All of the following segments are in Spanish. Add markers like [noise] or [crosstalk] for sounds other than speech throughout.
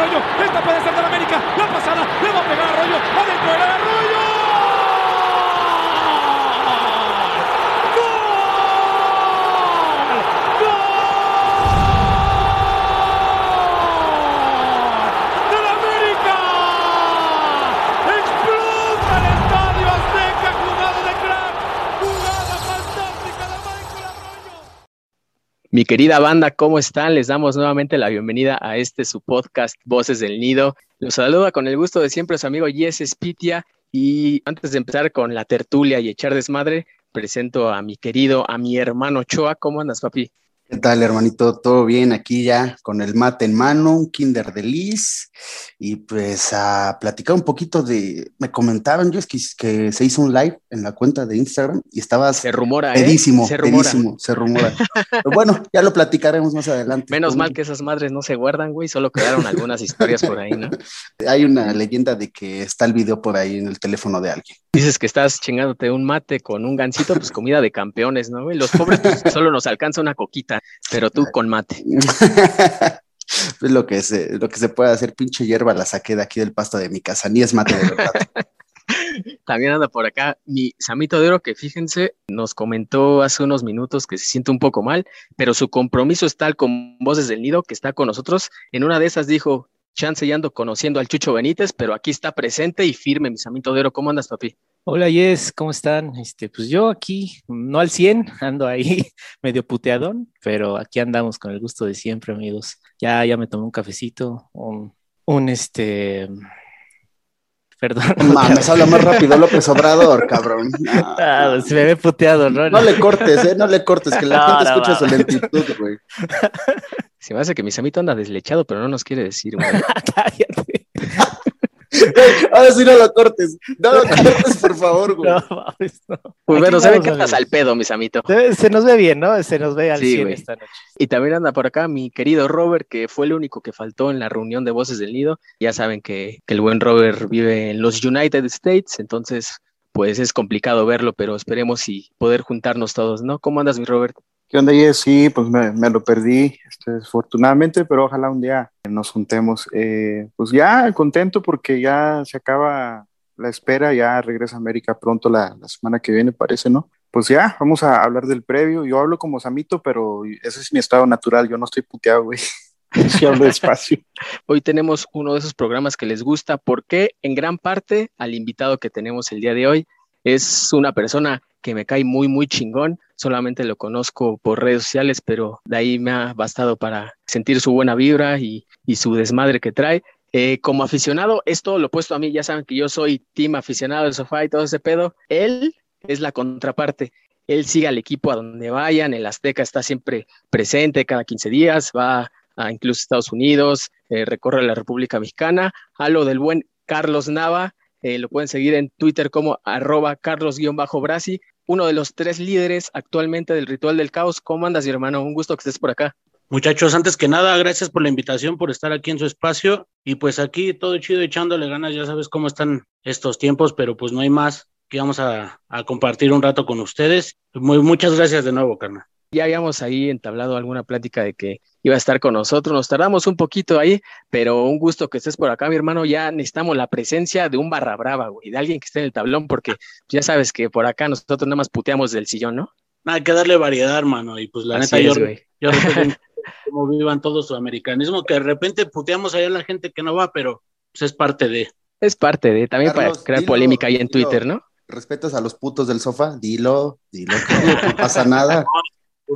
Arroyo. Esta puede ser del América. La pasada. Le va a pegar a Arroyo. Adentro del Arroyo. ¡Del América! ¡Explota el estadio Azteca! ¡Jugada de crack! ¡Jugada fantástica de Michael Arroyo! Mi querida banda, ¿cómo están? Les damos nuevamente la bienvenida a este su podcast Voces del Nido. Los saluda con el gusto de siempre su amigo Yes Spitia y antes de empezar con la tertulia y echar desmadre, presento a mi querido, a mi hermano Choa. ¿Cómo andas, papi? ¿Qué tal, hermanito? ¿Todo bien? Aquí ya con el mate en mano, un Kinder de Liz, y pues a platicar un poquito de. Me comentaban, yo es que, que se hizo un live en la cuenta de Instagram y estabas Se rumora, ¿eh? pedísimo, Se rumora. pedísimo, se rumora. Pero bueno, ya lo platicaremos más adelante. Menos mal que esas madres no se guardan, güey, solo quedaron algunas historias por ahí, ¿no? [laughs] Hay una leyenda de que está el video por ahí en el teléfono de alguien. Dices que estás chingándote un mate con un gancito, pues comida de campeones, ¿no? güey? Los pobres pues, solo nos alcanza una coquita, pero tú con mate. [laughs] es lo que se, lo que se puede hacer, pinche hierba la saqué de aquí del pasto de mi casa, ni es mate de verdad. [laughs] También anda por acá mi Samito de Oro, que fíjense, nos comentó hace unos minutos que se siente un poco mal, pero su compromiso es tal con Voces del Nido, que está con nosotros. En una de esas dijo, chance ya ando conociendo al Chucho Benítez, pero aquí está presente y firme, mi Samito de Oro. ¿Cómo andas, papi? Hola, Yes, ¿cómo están? Este, pues yo aquí, no al 100, [laughs] ando ahí [laughs] medio puteadón, pero aquí andamos con el gusto de siempre, amigos. Ya, ya me tomé un cafecito, un, un este, perdón. Mames, habla más rápido [laughs] López Obrador, cabrón. No, Ah, se me ve puteado, ¿no? no le cortes, eh, no le cortes, que la No, gente no, escucha va. su lentitud, güey. Se me hace que mi Samito anda deslechado, pero no nos quiere decir, güey. Cállate. [laughs] Ahora sí no lo cortes, no lo cortes, por favor, güey. [laughs] No, mames, no. Pues bueno, se ve que andas amigos. al pedo, mi Samito. Se, se nos ve bien, ¿no? Se nos ve al Sí, 100 güey. esta noche. Y también anda por acá mi querido Robert, que fue el único que faltó en la reunión de Voces del Nido. Ya saben que, que el buen Robert vive en los United States, entonces pues es complicado verlo, pero esperemos y poder juntarnos todos, ¿no? ¿Cómo andas, mi Robert? ¿Qué onda, Yes? Sí, pues me, me lo perdí, este, desafortunadamente, pero ojalá un día nos juntemos. Eh, pues ya contento porque ya se acaba la espera, ya regresa América pronto la, la semana que viene, parece, ¿no? Pues ya, vamos a hablar del previo. Yo hablo como Samito, pero ese es mi estado natural, yo no estoy puteado, güey. [laughs] Sí hablo despacio. [laughs] Hoy tenemos uno de esos programas que les gusta porque en gran parte al invitado que tenemos el día de hoy es una persona que me cae muy, muy chingón. Solamente lo conozco por redes sociales, pero de ahí me ha bastado para sentir su buena vibra y, su desmadre que trae. Eh, como aficionado, es todo lo opuesto a mí. Ya saben que yo soy team aficionado del sofá y todo ese pedo. Él es la contraparte. Él sigue al equipo a donde vayan. El Azteca está siempre presente cada 15 días. Va a incluso Estados Unidos, eh, recorre la República Mexicana. A lo del buen Carlos Nava, eh, lo pueden seguir en Twitter como arroba carlos-brasi, uno de los tres líderes actualmente del Ritual del Caos. ¿Cómo andas, hermano? Un gusto que estés por acá. Muchachos, antes que nada, gracias por la invitación, por estar aquí en su espacio. Y pues aquí todo chido echándole ganas, ya sabes cómo están estos tiempos, pero pues no hay más que vamos a, a compartir un rato con ustedes. Muy, muchas gracias de nuevo, carnal. Ya habíamos ahí entablado alguna plática de que iba a estar con nosotros. Nos tardamos un poquito ahí, pero un gusto que estés por acá, mi hermano. Ya necesitamos la presencia de un barra brava, güey, de alguien que esté en el tablón, porque ya sabes que por acá nosotros nada más puteamos del sillón, ¿no? Nada que darle variedad, hermano. Y pues la Así neta, es, yo, güey. yo [laughs] cómo vivan todo su americanismo, que de repente puteamos allá a la gente que no va, pero pues es parte de. Es parte de, también Carlos, para crear dilo, polémica ahí en dilo. Twitter, ¿no? Respetas a los putos del sofá, dilo, dilo, que no pasa nada. [laughs]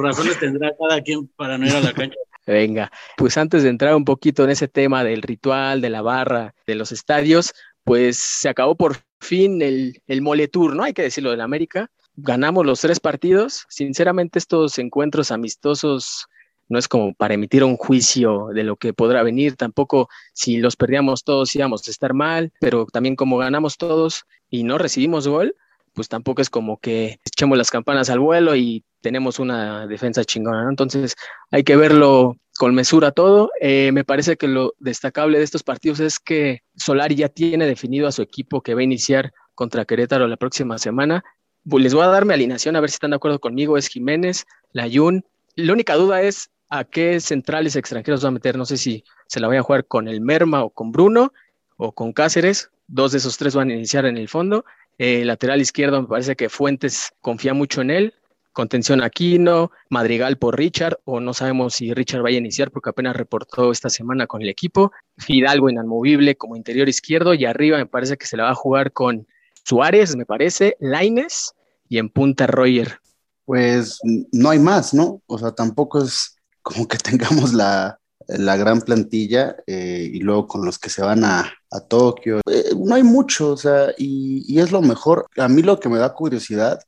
Razones tendrá cada quien para no ir a la cancha. [laughs] Venga, pues antes de entrar un poquito en ese tema del ritual, de la barra, de los estadios, pues se acabó por fin el, el mole tour, ¿no? Hay que decirlo del América. Ganamos los tres partidos. Sinceramente, estos encuentros amistosos no es como para emitir un juicio de lo que podrá venir, tampoco si los perdíamos todos íbamos a estar mal, pero también como ganamos todos y no recibimos gol, pues tampoco es como que echemos las campanas al vuelo y tenemos una defensa chingona. Entonces hay que verlo con mesura todo. Eh, me parece que lo destacable de estos partidos es que Solari ya tiene definido a su equipo que va a iniciar contra Querétaro la próxima semana. Les voy a dar mi alineación a ver si están de acuerdo conmigo. Es Jiménez, Layun. La única duda es a qué centrales extranjeros va a meter. No sé si se la voy a jugar con el Merma o con Bruno o con Cáceres. Dos de esos tres van a iniciar en el fondo. Eh, lateral izquierdo me parece que Fuentes confía mucho en él. Contención Aquino, Madrigal por Richard, o no sabemos si Richard vaya a iniciar porque apenas reportó esta semana con el equipo. Fidalgo inamovible como interior izquierdo y arriba me parece que se la va a jugar con Suárez, me parece, Laines y en punta Roger. Pues no hay más, ¿no? O sea, tampoco es como que [laughs] tengamos la, la gran plantilla eh, y luego con los que se van a, a Tokio. Eh, no hay mucho, o sea, y, y, es lo mejor. A mí lo que me da curiosidad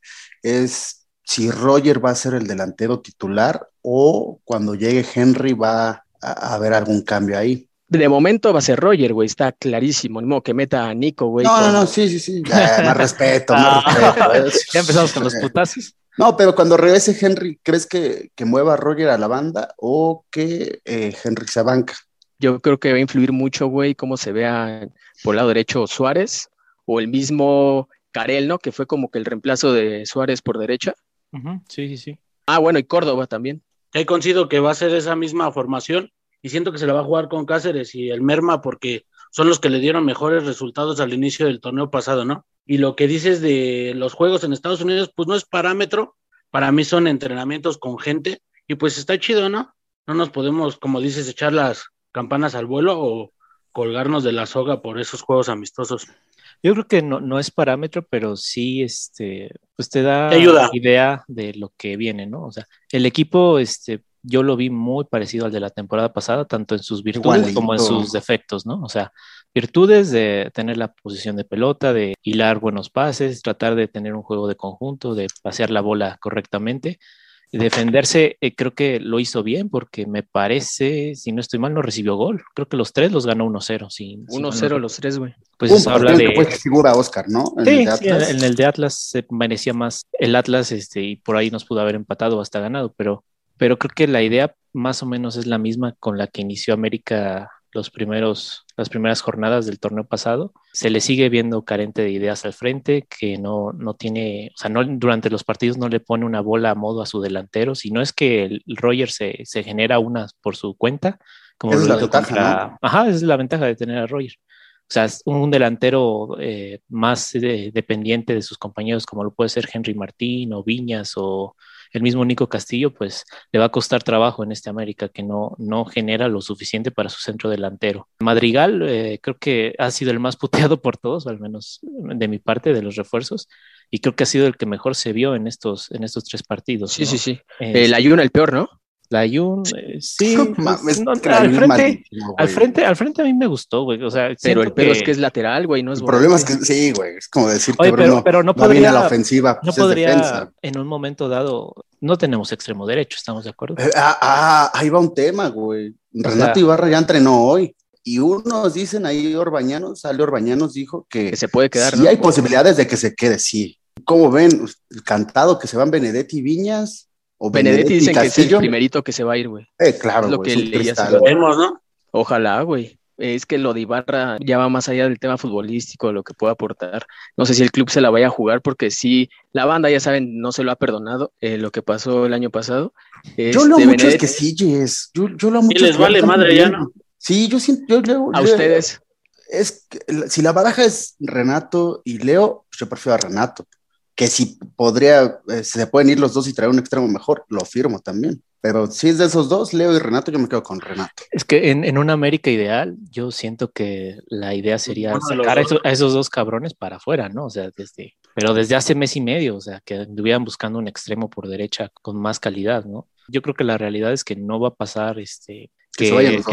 es si Roger va a ser el delantero titular o cuando llegue Henry va a, a haber algún cambio ahí. De momento va a ser Roger, güey, está clarísimo. No que meta a Nico, güey. No, con... no, no, sí, sí, sí. [laughs] Más respeto, más respeto. ¿eh? [laughs] Ya empezamos con los [laughs] putazos. No, pero cuando regrese Henry, ¿crees que, que mueva a Roger a la banda o que eh, Henry se banca? Yo creo que va a influir mucho, güey, cómo se vea por el lado derecho Suárez o el mismo Carel, ¿no? Que fue como que el reemplazo de Suárez por derecha. Uh -huh. Sí, sí, sí. Ah, bueno, y Córdoba también. Ahí coincido que va a ser esa misma formación y siento que se la va a jugar con Cáceres y el Merma porque son los que le dieron mejores resultados al inicio del torneo pasado, ¿no? Y lo que dices de los juegos en Estados Unidos, pues no es parámetro, para mí son entrenamientos con gente y pues está chido, ¿no? No nos podemos, como dices, echar las campanas al vuelo o colgarnos de la soga por esos juegos amistosos. Yo creo que no, no es parámetro, pero sí este, pues te da te ayuda. idea de lo que viene, ¿no? O sea, el equipo, este, yo lo vi muy parecido al de la temporada pasada, tanto en sus virtudes Igualito. como en sus defectos, ¿no? O sea, virtudes de tener la posición de pelota, de hilar buenos pases, tratar de tener un juego de conjunto, de pasear la bola correctamente. Defenderse, eh, creo que lo hizo bien porque me parece, si no estoy mal, no recibió gol. Creo que los tres los ganó 1-0. 1-0 si no los tres, güey. Pues eso habla de. Pues figura Oscar, ¿no? En sí, el sí, en el de Atlas se merecía más el Atlas este, y por ahí nos pudo haber empatado o hasta ganado, pero, pero creo que la idea más o menos es la misma con la que inició América los primeros, las primeras jornadas del torneo pasado. Se le sigue viendo carente de ideas al frente, que no, no tiene, o sea, no, durante los partidos no le pone una bola a modo a su delantero, sino es que el Roger se, se genera una por su cuenta. Como Esa es la ventaja, contra... ¿no? Ajá, es la ventaja de tener a Roger. O sea, es un delantero eh, más eh, dependiente de sus compañeros, como lo puede ser Henry Martín o Viñas o el mismo Nico Castillo, pues le va a costar trabajo en este América que no, no genera lo suficiente para su centro delantero. Madrigal eh, creo que ha sido el más puteado por todos, al menos de mi parte, de los refuerzos, y creo que ha sido el que mejor se vio en estos, en estos tres partidos. Sí, ¿no? sí, sí. Eh, el Ayun, el peor, ¿no? La Jun, eh, sí. [laughs] Pues, no, al, frente, al, frente, al frente a mí me gustó, güey. O sea, pero el pedo que... es que es lateral, güey, no es El problema es que sí, güey. Es como decir Oye, que Bruno pero, no, no podría, viene a la ofensiva. No pues podría, en un momento dado, no tenemos extremo derecho, ¿estamos de acuerdo? Eh, ah, ah, ahí va un tema, güey. Renato sea, Ibarra ya entrenó hoy. Y unos dicen ahí, Orbañanos, sale Orbañanos, dijo que, que se puede quedar. Sí, ¿no? hay posibilidades de que se quede, sí. ¿Cómo ven? El cantado que se van Benedetti y Viñas. O Benedetti, Benedetti dicen Castillo. que es el primerito que se va a ir, güey. Eh, claro, es lo que es leía. Lo vemos, ¿no? Ojalá, güey. Es que lo de Ibarra ya va más allá del tema futbolístico, lo que puede aportar. No sé si el club se la vaya a jugar, porque sí, la banda, ya saben, no se lo ha perdonado eh, lo que pasó el año pasado. Yo lo mucho es que sí, Jess. Yo, yo lo mucho y les vale madre ya, ¿no? Sí, yo siento. Yo, yo, a ustedes. Es que, si la baraja es Renato y Leo, pues yo prefiero a Renato que si podría, eh, se pueden ir los dos y traer un extremo mejor, lo firmo también. Pero si es de esos dos, Leo y Renato, yo me quedo con Renato. Es que en, en una América ideal, yo siento que la idea sería bueno, sacar a esos, a esos, dos cabrones para afuera, ¿no? O sea, desde, pero desde hace mes y medio, o sea, que estuvieran buscando un extremo por derecha con más calidad, ¿no? Yo creo que la realidad es que no va a pasar este, que,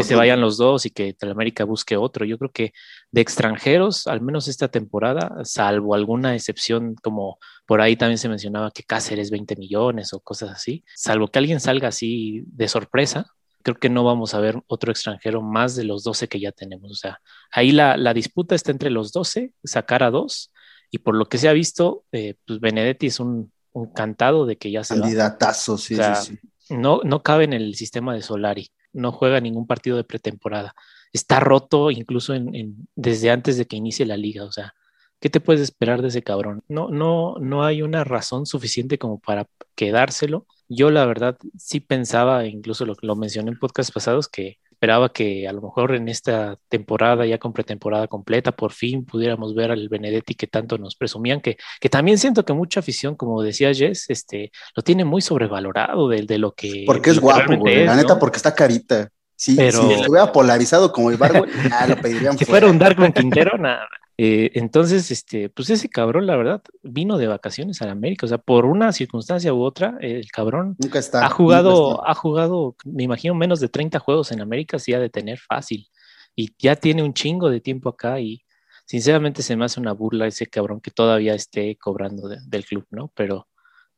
se, vayan los, dos y que Telemérica busque otro. Yo creo que de extranjeros, al menos esta temporada, salvo alguna excepción, como por ahí también se mencionaba que Cáceres 20 millones o cosas así, salvo que alguien salga así de sorpresa, creo que no vamos a ver otro extranjero más de los 12 que ya tenemos. O sea, ahí la, disputa está entre los 12, sacar a dos, y por lo que se ha visto, eh, pues Benedetti es un, cantado de que ya se Candidatazo, sí, sí, sí. No, no cabe en el sistema de Solari no juega ningún partido de pretemporada. Está roto incluso en, desde antes de que inicie la liga. O sea, ¿qué te puedes esperar de ese cabrón? No, no, no hay una razón suficiente como para quedárselo. Yo la verdad sí pensaba, incluso lo, lo mencioné en podcast pasados, que esperaba que a lo mejor en esta temporada, ya con pretemporada completa, por fin pudiéramos ver al Benedetti que tanto nos presumían, que, que también siento que mucha afición, como decía Jess, este, lo tiene muy sobrevalorado de, de lo que... Porque es guapo, güey, la neta, porque está carita. Sí, pero... si estuviera polarizado como el barco, nada, [laughs] lo pedirían Si fuera un Darkman Quintero, [laughs] nada. Eh, entonces, este, pues ese cabrón, la verdad, vino de vacaciones a América. O sea, por una circunstancia u otra, el cabrón nunca está, ha jugado, ha jugado, me imagino, menos de 30 juegos en América, sí ha de tener fácil. Y ya tiene un chingo de tiempo acá y sinceramente se me hace una burla ese cabrón que todavía esté cobrando del club, ¿no? Pero,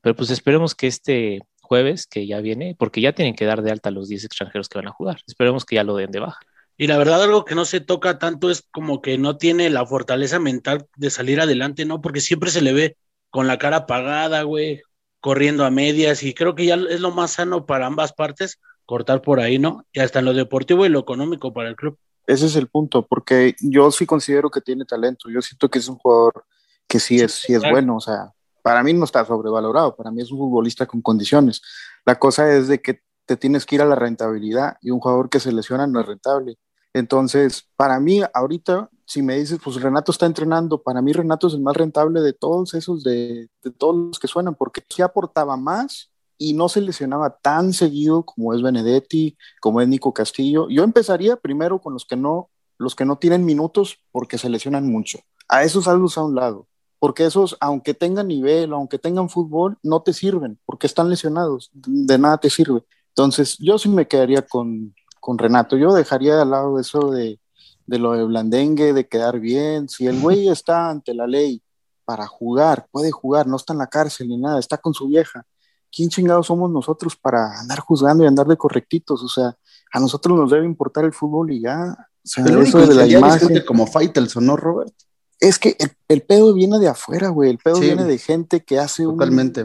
pero pues esperemos que este jueves, que ya viene, porque ya tienen que dar de alta a los 10 extranjeros que van a jugar. Esperemos que ya lo den de baja. Y la verdad, algo que no se toca tanto es como que no tiene la fortaleza mental de salir adelante, ¿no? Porque siempre se le ve con la cara apagada, güey, corriendo a medias, y creo que ya es lo más sano para ambas partes, cortar por ahí, ¿no? Y hasta en lo deportivo y lo económico para el club. Ese es el punto, porque yo sí considero que tiene talento, yo siento que es un jugador que sí es, sí es bueno, o sea, para mí no está sobrevalorado, para mí es un futbolista con condiciones. La cosa es de que te tienes que ir a la rentabilidad y un jugador que se lesiona no es rentable. Entonces, para mí, ahorita, si me dices, pues Renato está entrenando, para mí Renato es el más rentable de todos esos, de, todos los que suenan, porque sí aportaba más y no se lesionaba tan seguido como es Benedetti, como es Nico Castillo. Yo empezaría primero con los que no, los que no tienen minutos porque se lesionan mucho. A esos altos a un lado, porque esos, aunque tengan nivel, aunque tengan fútbol, no te sirven, porque están lesionados, de nada te sirve. Entonces, yo sí me quedaría con, con Renato. Yo dejaría al lado eso de, de lo de Blandengue, de quedar bien. Si el güey está ante la ley para jugar, puede jugar, no está en la cárcel ni nada, está con su vieja. ¿Quién chingados somos nosotros para andar juzgando y andar de correctitos? O sea, a nosotros nos debe importar el fútbol y ya. O sea, eso de la imagen. como Faitelson, ¿no, Robert? Es que el, pedo viene de afuera, güey. El pedo viene de gente que hace totalmente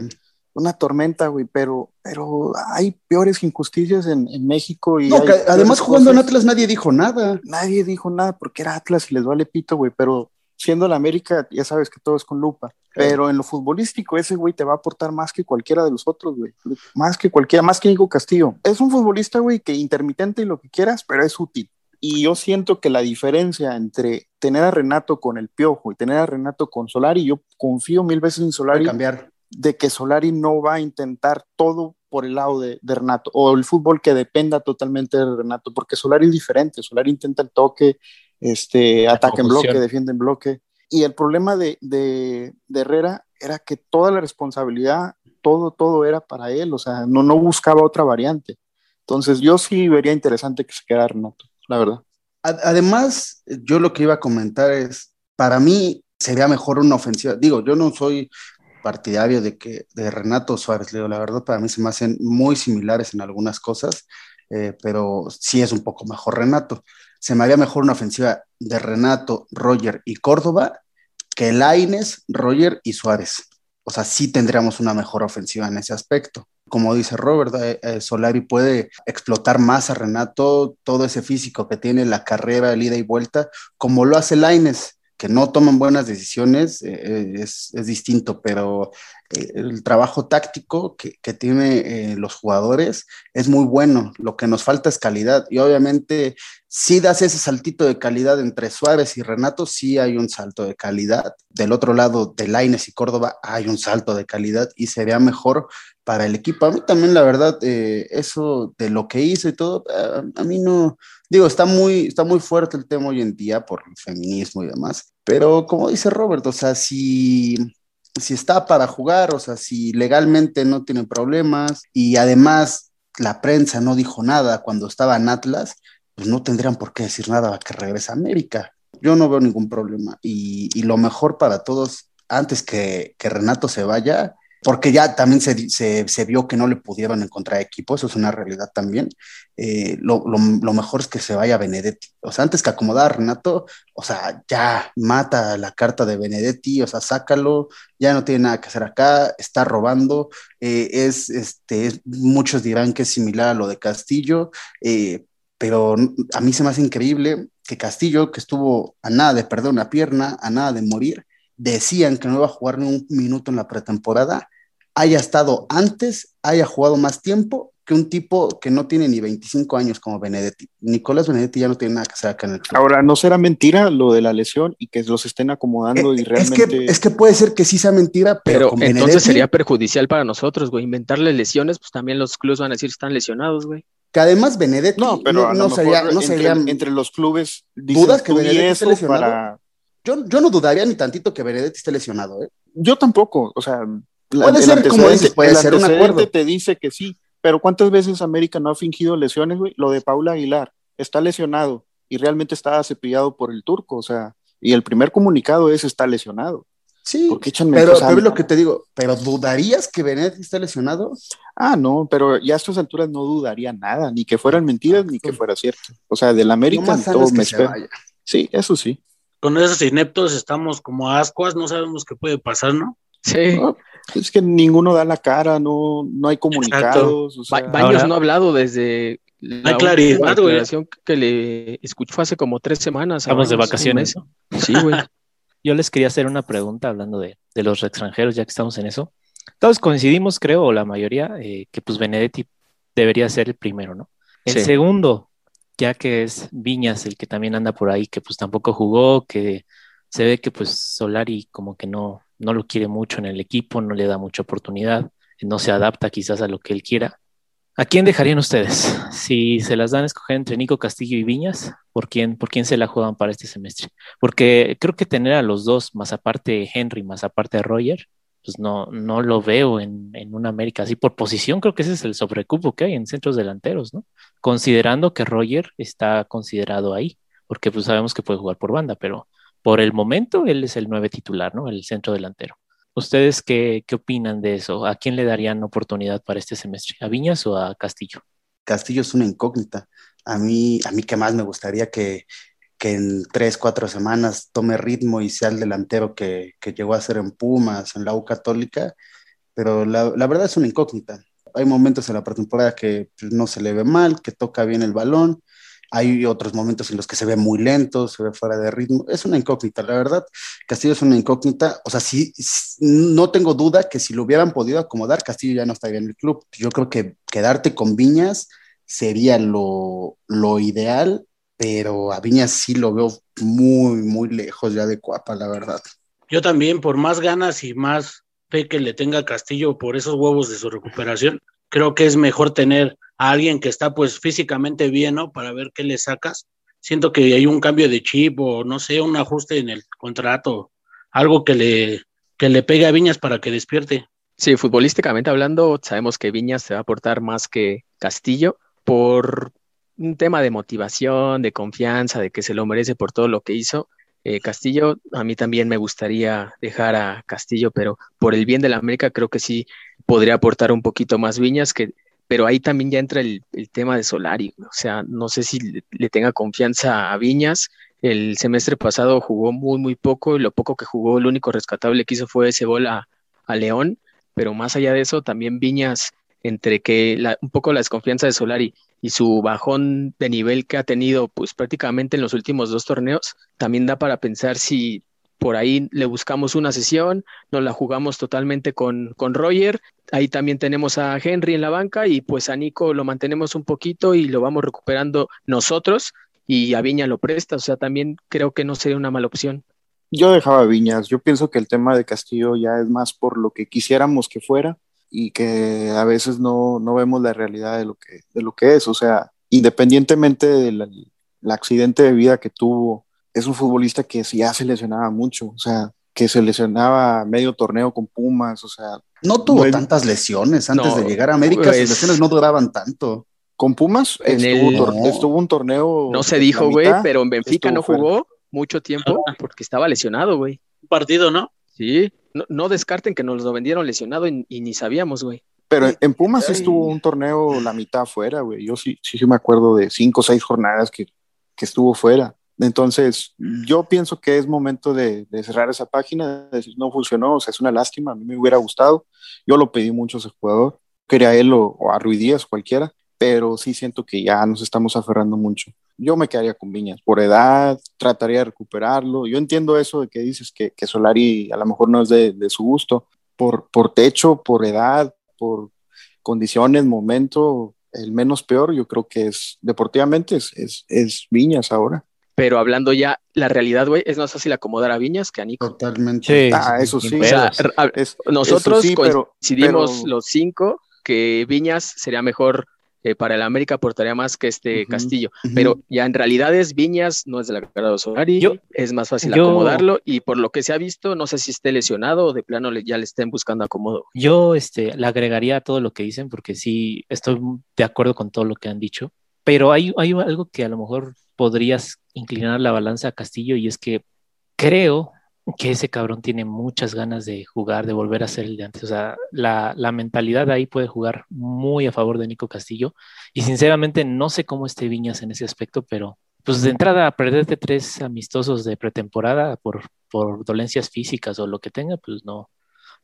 una tormenta, güey, pero, pero hay peores injusticias en, México. Y no, además jugando en Atlas nadie dijo nada. Nadie dijo nada porque era Atlas y les vale pito, güey, pero siendo la América, ya sabes que todo es con lupa. Pero en lo futbolístico, ese güey te va a aportar más que cualquiera de los otros, güey. Más que cualquiera, más que Nico Castillo. Es un futbolista, güey, que intermitente y lo que quieras, pero es útil. Y yo siento que la diferencia entre tener a Renato con el Piojo y tener a Renato con Solari, yo confío mil veces en Solari. cambiar de que Solari no va a intentar todo por el lado de, Renato, o el fútbol que dependa totalmente de Renato, porque Solari es diferente, Solari intenta el toque, este, ataque en bloque, defiende en bloque, y el problema de, de, Herrera era que toda la responsabilidad, todo, todo era para él, o sea, no, no buscaba otra variante. Entonces yo sí vería interesante que se quedara Renato, la verdad. Además, yo lo que iba a comentar es, para mí sería mejor una ofensiva. Digo, yo no soy partidario de que de Renato Suárez, Leo, la verdad para mí se me hacen muy similares en algunas cosas, eh, pero sí es un poco mejor Renato. Se me haría mejor una ofensiva de Renato, Roger y Córdoba que Laines, Roger y Suárez. O sea, sí tendríamos una mejor ofensiva en ese aspecto. Como dice Robert, eh, eh, Solari puede explotar más a Renato, todo ese físico que tiene, la carrera, el ida y vuelta, como lo hace Laines que no toman buenas decisiones eh, es, distinto, pero el trabajo táctico que, que los jugadores es muy bueno. Lo que nos falta es calidad. Y obviamente, si das ese saltito de calidad entre Suárez y Renato, sí hay un salto de calidad. Del otro lado, de Laines y Córdoba, hay un salto de calidad y sería mejor para el equipo. A mí también, la verdad, eso de lo que hizo y todo, a mí no, digo, está muy, está muy fuerte el tema hoy en día por el feminismo y demás, pero como dice Robert, o sea, si, si está para jugar, o sea, si legalmente no tiene problemas y además la prensa no dijo nada cuando estaba en Atlas, pues no tendrían por qué decir nada que regrese a América. Yo no veo ningún problema. Y, y lo mejor para todos, antes que, que Renato se vaya, porque ya también se, se, vio que no le pudieron encontrar equipo, eso es una realidad también. Eh, lo, lo, lo, mejor es que se vaya Benedetti. O sea, antes que acomodar a Renato, o sea, ya mata la carta de Benedetti, o sea, sácalo, ya no tiene nada que hacer acá, está robando. Eh, es, este, muchos dirán que es similar a lo de Castillo, eh, pero a mí se me hace increíble que Castillo, que estuvo a nada de perder una pierna, a nada de morir, decían que no iba a jugar ni un minuto en la pretemporada haya estado antes, haya jugado más tiempo que un tipo que no tiene ni 25 años como Benedetti. Nicolás Benedetti ya no tiene nada que hacer acá en el club. Ahora, ¿no será mentira lo de la lesión y que los estén acomodando eh, y realmente... Es que, es que, puede ser que sí sea mentira, pero, pero entonces Benedetti, sería perjudicial para nosotros, güey. Inventarle lesiones, pues también los clubes van a decir que están lesionados, güey. Que además Benedetti no, pero no, no sería, no entre, sería... entre, los clubes dudas que Benedetti esté lesionado. Para... Yo, yo no dudaría ni tantito que Benedetti esté lesionado, ¿eh? Yo tampoco, o sea, puede ser, como dices, puede ser un acuerdo. te dice que sí, pero ¿cuántas veces América no ha fingido lesiones, güey? Lo de Paula Aguilar, está lesionado y realmente estaba cepillado por el turco, o sea, y el primer comunicado es está lesionado. Sí, pero, pero lo que te digo, ¿pero dudarías que Benet esté lesionado? Ah, no, pero ya a estas alturas no dudaría nada, ni que fueran mentiras, ni que fuera cierto. O sea, del América no todo me espera. Sí, eso sí. Con esos ineptos estamos como ascuas, no sabemos qué puede pasar, ¿no? Sí. No, es que ninguno da la cara, no, no hay comunicados. O sea, ba Baños ahora, no ha hablado desde la hay claridad, declaración que le escuchó hace como tres semanas. Estamos de vacaciones. Sí, güey. [laughs] Yo les quería hacer una pregunta hablando de, de, los extranjeros, ya que estamos en eso. Todos coincidimos, creo, o la mayoría, eh, que pues Benedetti debería ser el primero, ¿no? El sí. segundo, ya que es Viñas el que también anda por ahí, que pues tampoco jugó, que se ve que pues Solari como que no, no lo quiere mucho en el equipo, no le da mucha oportunidad, no se adapta quizás a lo que él quiera. ¿A quién dejarían ustedes? Si se las dan a escoger entre Nico Castillo y Viñas, ¿por quién, ¿por quién se la juegan para este semestre? Porque creo que tener a los dos, más aparte Henry, más aparte Roger, pues no, no lo veo en, en una América así por posición, creo que ese es el sobrecupo que hay en centros delanteros, ¿no? Considerando que Roger está considerado ahí, porque pues sabemos que puede jugar por banda, pero por el momento él es el nueve titular, ¿no? El centro delantero. ¿Ustedes qué, qué, opinan de eso? ¿A quién le darían oportunidad para este semestre? ¿A Viñas o a Castillo? Castillo es una incógnita. A mí, a mí que más me gustaría que, que en tres, cuatro semanas tome ritmo y sea el delantero que, que llegó a ser en Pumas, en la U Católica, pero la, la verdad es una incógnita. Hay momentos en la pretemporada que pues, no se le ve mal, que toca bien el balón, hay otros momentos en los que se ve muy lento, se ve fuera de ritmo. Es una incógnita, la verdad. Castillo es una incógnita. O sea, sí, no tengo duda que si lo hubieran podido acomodar, Castillo ya no estaría en el club. Yo creo que quedarte con Viñas sería lo, lo ideal, pero a Viñas sí lo veo muy, muy lejos ya de Cuapa, la verdad. Yo también, por más ganas y más fe que le tenga Castillo por esos huevos de su recuperación, creo que es mejor tener a alguien que está pues físicamente bien, ¿no? Para ver qué le sacas. Siento que hay un cambio de chip o no sé, un ajuste en el contrato, algo que le, que le pegue a Viñas para que despierte. Sí, futbolísticamente hablando, sabemos que Viñas se va a aportar más que Castillo por un tema de motivación, de confianza, de que se lo merece por todo lo que hizo. Eh, Castillo, a mí también me gustaría dejar a Castillo, pero por el bien de la América creo que sí podría aportar un poquito más Viñas, que pero ahí también ya entra el, tema de Solari, o sea, no sé si le, tenga confianza a Viñas, el semestre pasado jugó muy, muy poco, y lo poco que jugó, lo único rescatable que hizo fue ese gol a, León, pero más allá de eso, también Viñas, entre que un poco la desconfianza de Solari y su bajón de nivel que ha tenido, pues prácticamente en los últimos dos torneos, también da para pensar si por ahí le buscamos una sesión, nos la jugamos totalmente con, con Roger, ahí también tenemos a Henry en la banca y pues a Nico lo mantenemos un poquito y lo vamos recuperando nosotros y a Viña lo presta, o sea, también creo que no sería una mala opción. Yo dejaba Viñas, yo pienso que el tema de Castillo ya es más por lo que quisiéramos que fuera y que a veces no, no vemos la realidad de lo, que, de lo que es, o sea, independientemente del accidente de vida que tuvo, es un futbolista que ya se lesionaba mucho, o sea, que se lesionaba medio torneo con Pumas, o sea, No tuvo Bueno, tantas lesiones antes no, de llegar a América, pues- sus lesiones no duraban tanto. Con Pumas En estuvo, el- tor- estuvo un torneo. No se dijo, güey, pero en Benfica no fuera. jugó mucho tiempo porque estaba lesionado, güey. Un partido, ¿no? Sí, no, no descarten que nos lo vendieron lesionado y, y ni sabíamos, güey. Pero en- en Pumas Ay. estuvo un torneo la mitad fuera, güey. Yo sí, sí, sí me acuerdo de cinco o seis jornadas que, que estuvo fuera. Entonces, yo pienso que es momento de, de cerrar esa página, de decir, no funcionó, o sea, es una lástima, a mí me hubiera gustado. Yo lo pedí mucho a ese jugador, quería él o, o a Ruiz Díaz, cualquiera, pero sí siento que ya nos estamos aferrando mucho. Yo me quedaría con Viñas, por edad, trataría de recuperarlo. Yo entiendo eso de que dices que, que Solari a lo mejor no es de, de su gusto, por, por techo, por edad, por condiciones, momento, el menos peor, yo creo que es deportivamente es, es, es Viñas ahora. Pero hablando ya, la realidad, güey, es más fácil acomodar a Viñas que a Nico. Totalmente. Ah, eso sí. O sea, pedos. a- Es- nosotros eso sí, pero- coincidimos pero- los cinco que Viñas sería mejor eh, para el América, aportaría más que este Castillo. Pero ya en realidad es Viñas, no es del agrado de Solari, Yo- es más fácil yo- acomodarlo y por lo que se ha visto, no sé si esté lesionado o de plano le- ya le estén buscando acomodo. Yo este, le agregaría todo lo que dicen porque sí estoy de acuerdo con todo lo que han dicho, pero hay, hay algo que a lo mejor podrías inclinar la balanza a Castillo y es que creo que ese cabrón tiene muchas ganas de jugar, de volver a ser el de antes. O sea, la, la mentalidad ahí puede jugar muy a favor de Nico Castillo y sinceramente no sé cómo esté Viñas en ese aspecto, pero pues de entrada perderte tres amistosos de pretemporada por, por dolencias físicas o lo que tenga, pues no,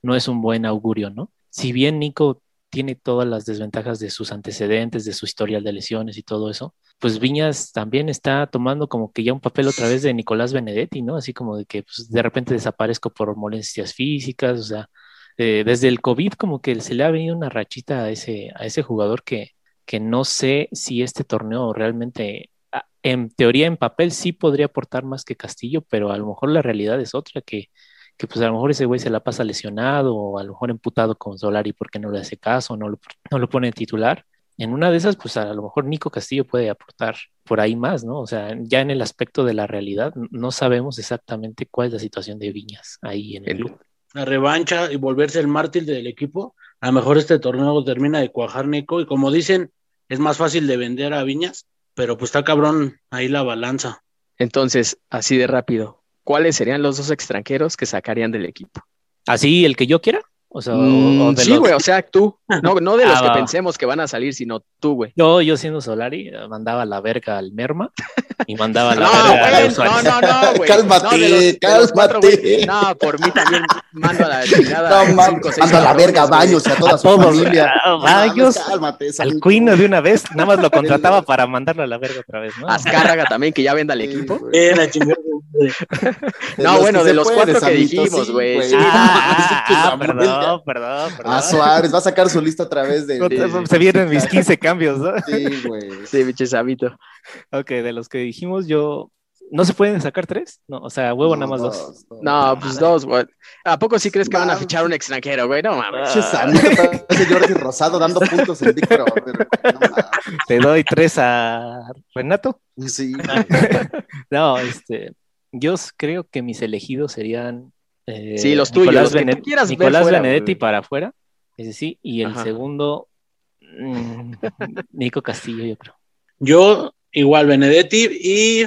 no es un buen augurio, ¿no? Si bien Nico tiene todas las desventajas de sus antecedentes, de su historial de lesiones y todo eso, pues Viñas también está tomando como que ya un papel otra vez de Nicolás Benedetti, ¿no? Así como de que pues, de repente desaparezco por molestias físicas, o sea, eh, desde el COVID como que se le ha venido una rachita a ese, a ese jugador que, que no sé si este torneo realmente, en teoría, en papel sí podría aportar más que Castillo, pero a lo mejor la realidad es otra, que que pues a lo mejor ese güey se la pasa lesionado o a lo mejor emputado con Solari porque no le hace caso, no lo, no lo pone titular. En una de esas, pues a lo mejor Nico Castillo puede aportar por ahí más, ¿no? O sea, ya en el aspecto de la realidad, no sabemos exactamente cuál es la situación de Viñas ahí en el El- club. La revancha y volverse el mártir del equipo. A lo mejor este torneo termina de cuajar Nico y como dicen, es más fácil de vender a Viñas, pero pues está cabrón ahí la balanza. Entonces, así de rápido, ¿cuáles serían los dos extranjeros que sacarían del equipo? ¿Así el que yo quiera? O sea, Mm, o de sí, los- güey, o sea, tú, [laughs] no, no de los Ah, que va. pensemos que van a salir, sino tú, güey. Yo, yo siendo Solari, eh, mandaba la verga al Merma y mandaba la No, verga no, no, no, güey. [laughs] Cálmate, No, cuatro, cálmate. güey. No, por mí también mando a la chingada. No, mames, cinco, seis manda a la verga a baños y a toda A su todos, familia. a No mames, Baños, cálmate, Al. Cuino de una vez, nada más lo [laughs] contrataba para mandarlo a la verga otra vez, ¿no? Azcárraga también, que ya venda el equipo. Eh, la chingada. No, bueno, de los cuatro que dijimos, güey, Ah, que ah, perdón, [laughs] perdón, perdón. A Suárez, va a sacar su lista otra vez de. de- Se vienen mis 15 cambios, ¿no? Sí, güey. Sí, pinche Sabito. Ok, de los que dijimos, yo. ¿No se pueden sacar tres? No, o sea, huevo, No, nada más dos. No, pues dos, güey. ¿A poco sí crees que van a fichar un extranjero, güey? No mames. Samito, parece Jordi Rosado dando puntos en Big. No. Te doy tres a Renato. Sí. [laughs] No, este. Yo creo que mis elegidos serían. Eh, Sí, los tuyos, Nicolás, los que tú Bene- quieras ver Nicolás fuera, Benedetti para afuera. Ese sí. Y el Ajá. segundo. mm, [laughs] Nico Castillo, yo creo. Yo, igual, Benedetti y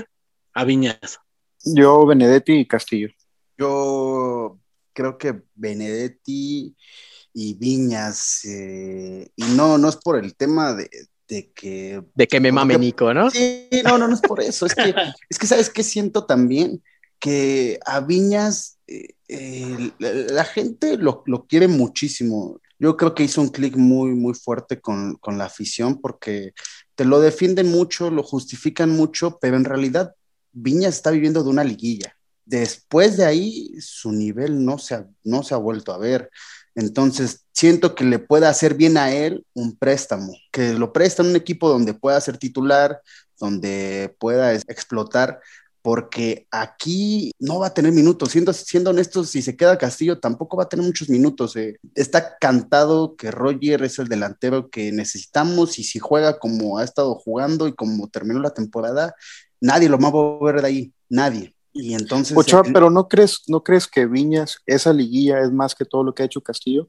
a Viñas. Yo, Benedetti y Castillo. Yo creo que Benedetti y Viñas, eh, y no, no es por el tema de, de que De que me mame Nico, ¿no? Sí, no, no, no es por eso. Es que, es que ¿sabes qué siento también? Que a Viñas eh, eh, la, gente lo, lo quiere muchísimo. Yo creo que hizo un clic muy, muy fuerte con, con la afición porque te lo defienden mucho, lo justifican mucho, pero en realidad Viñas está viviendo de una liguilla. Después de ahí, su nivel no se ha, no se ha vuelto a ver. Entonces, siento que le puede hacer bien a él un préstamo, que lo presta en un equipo donde pueda ser titular, donde pueda explotar, porque aquí no va a tener minutos. Siendo, siendo honestos, si se queda Castillo, tampoco va a tener muchos minutos. eh. Está cantado que Roger es el delantero que necesitamos y si juega como ha estado jugando y como terminó la temporada, nadie lo va a mover de ahí, nadie. Y entonces... Ochoa, eh, pero ¿no crees, ¿no crees que Viñas, esa liguilla es más que todo lo que ha hecho Castillo?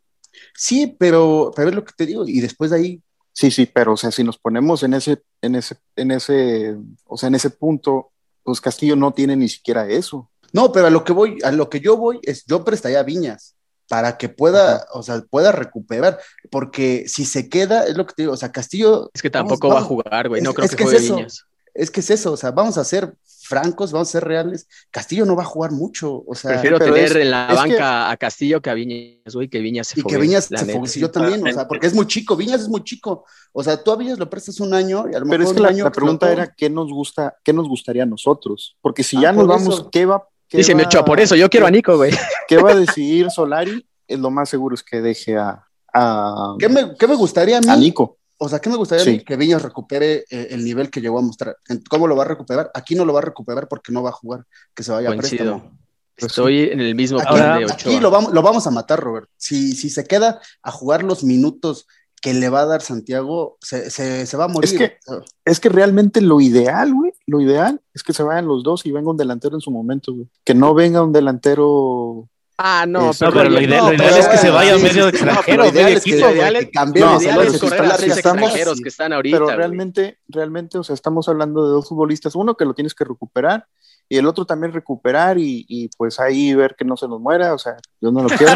Sí, pero, pero es lo que te digo, y después de ahí. Sí, sí, pero o sea, si nos ponemos en ese, en ese, en ese, o sea, en ese punto, pues Castillo no tiene ni siquiera eso. No, pero a lo que voy, a lo que yo voy es, yo prestaría a Viñas para que pueda, o sea, pueda recuperar, porque si se queda, es lo que te digo, o sea, Castillo... Es que tampoco va a jugar, güey, no creo que, juegue Viñas. Es que es eso, o sea, vamos a ser francos, vamos a ser reales. Castillo no va a jugar mucho, o sea. Prefiero tener en la banca a Castillo que a Viñas, güey, que Viñas se Y que Viñas se yo también, o sea, porque es muy chico, Viñas es muy chico. O sea, tú a Viñas lo prestas un año y a lo Pero mejor es que un la, pregunta era qué nos gusta, qué nos gustaría a nosotros, porque si ah, ya nos vamos, ¿qué va? Qué Dice, me echó por eso, yo quiero a Nico, güey. [laughs] ¿Qué va a decidir Solari? Es lo más seguro es que deje a, a ¿Qué, me, ¿Qué me gustaría a mí? A Nico o sea, ¿qué me gustaría que Viñas recupere eh, el nivel que llegó a mostrar? ¿Cómo lo va a recuperar? Aquí no lo va a recuperar porque no va a jugar, que se vaya a préstamo. Pues Estoy en el mismo aquí, de Aquí lo vamos, lo vamos a matar, Robert. Si, si se queda a jugar los minutos que le va a dar Santiago, se, se, va a morir. Es que, es que realmente lo ideal, güey, lo ideal es que se vayan los dos y venga un delantero en su momento, güey. Que no venga un delantero Ah, no, pero, lo ideal, es que se vaya medio extranjero, medio equipo. Lo ideal es correr a tres extranjeros que están ahorita. Pero realmente, realmente, o sea, estamos hablando de dos futbolistas, uno que lo tienes que recuperar y el otro también recuperar y, y pues ahí ver que no se nos muera, o sea, yo no lo [laughs] quiero.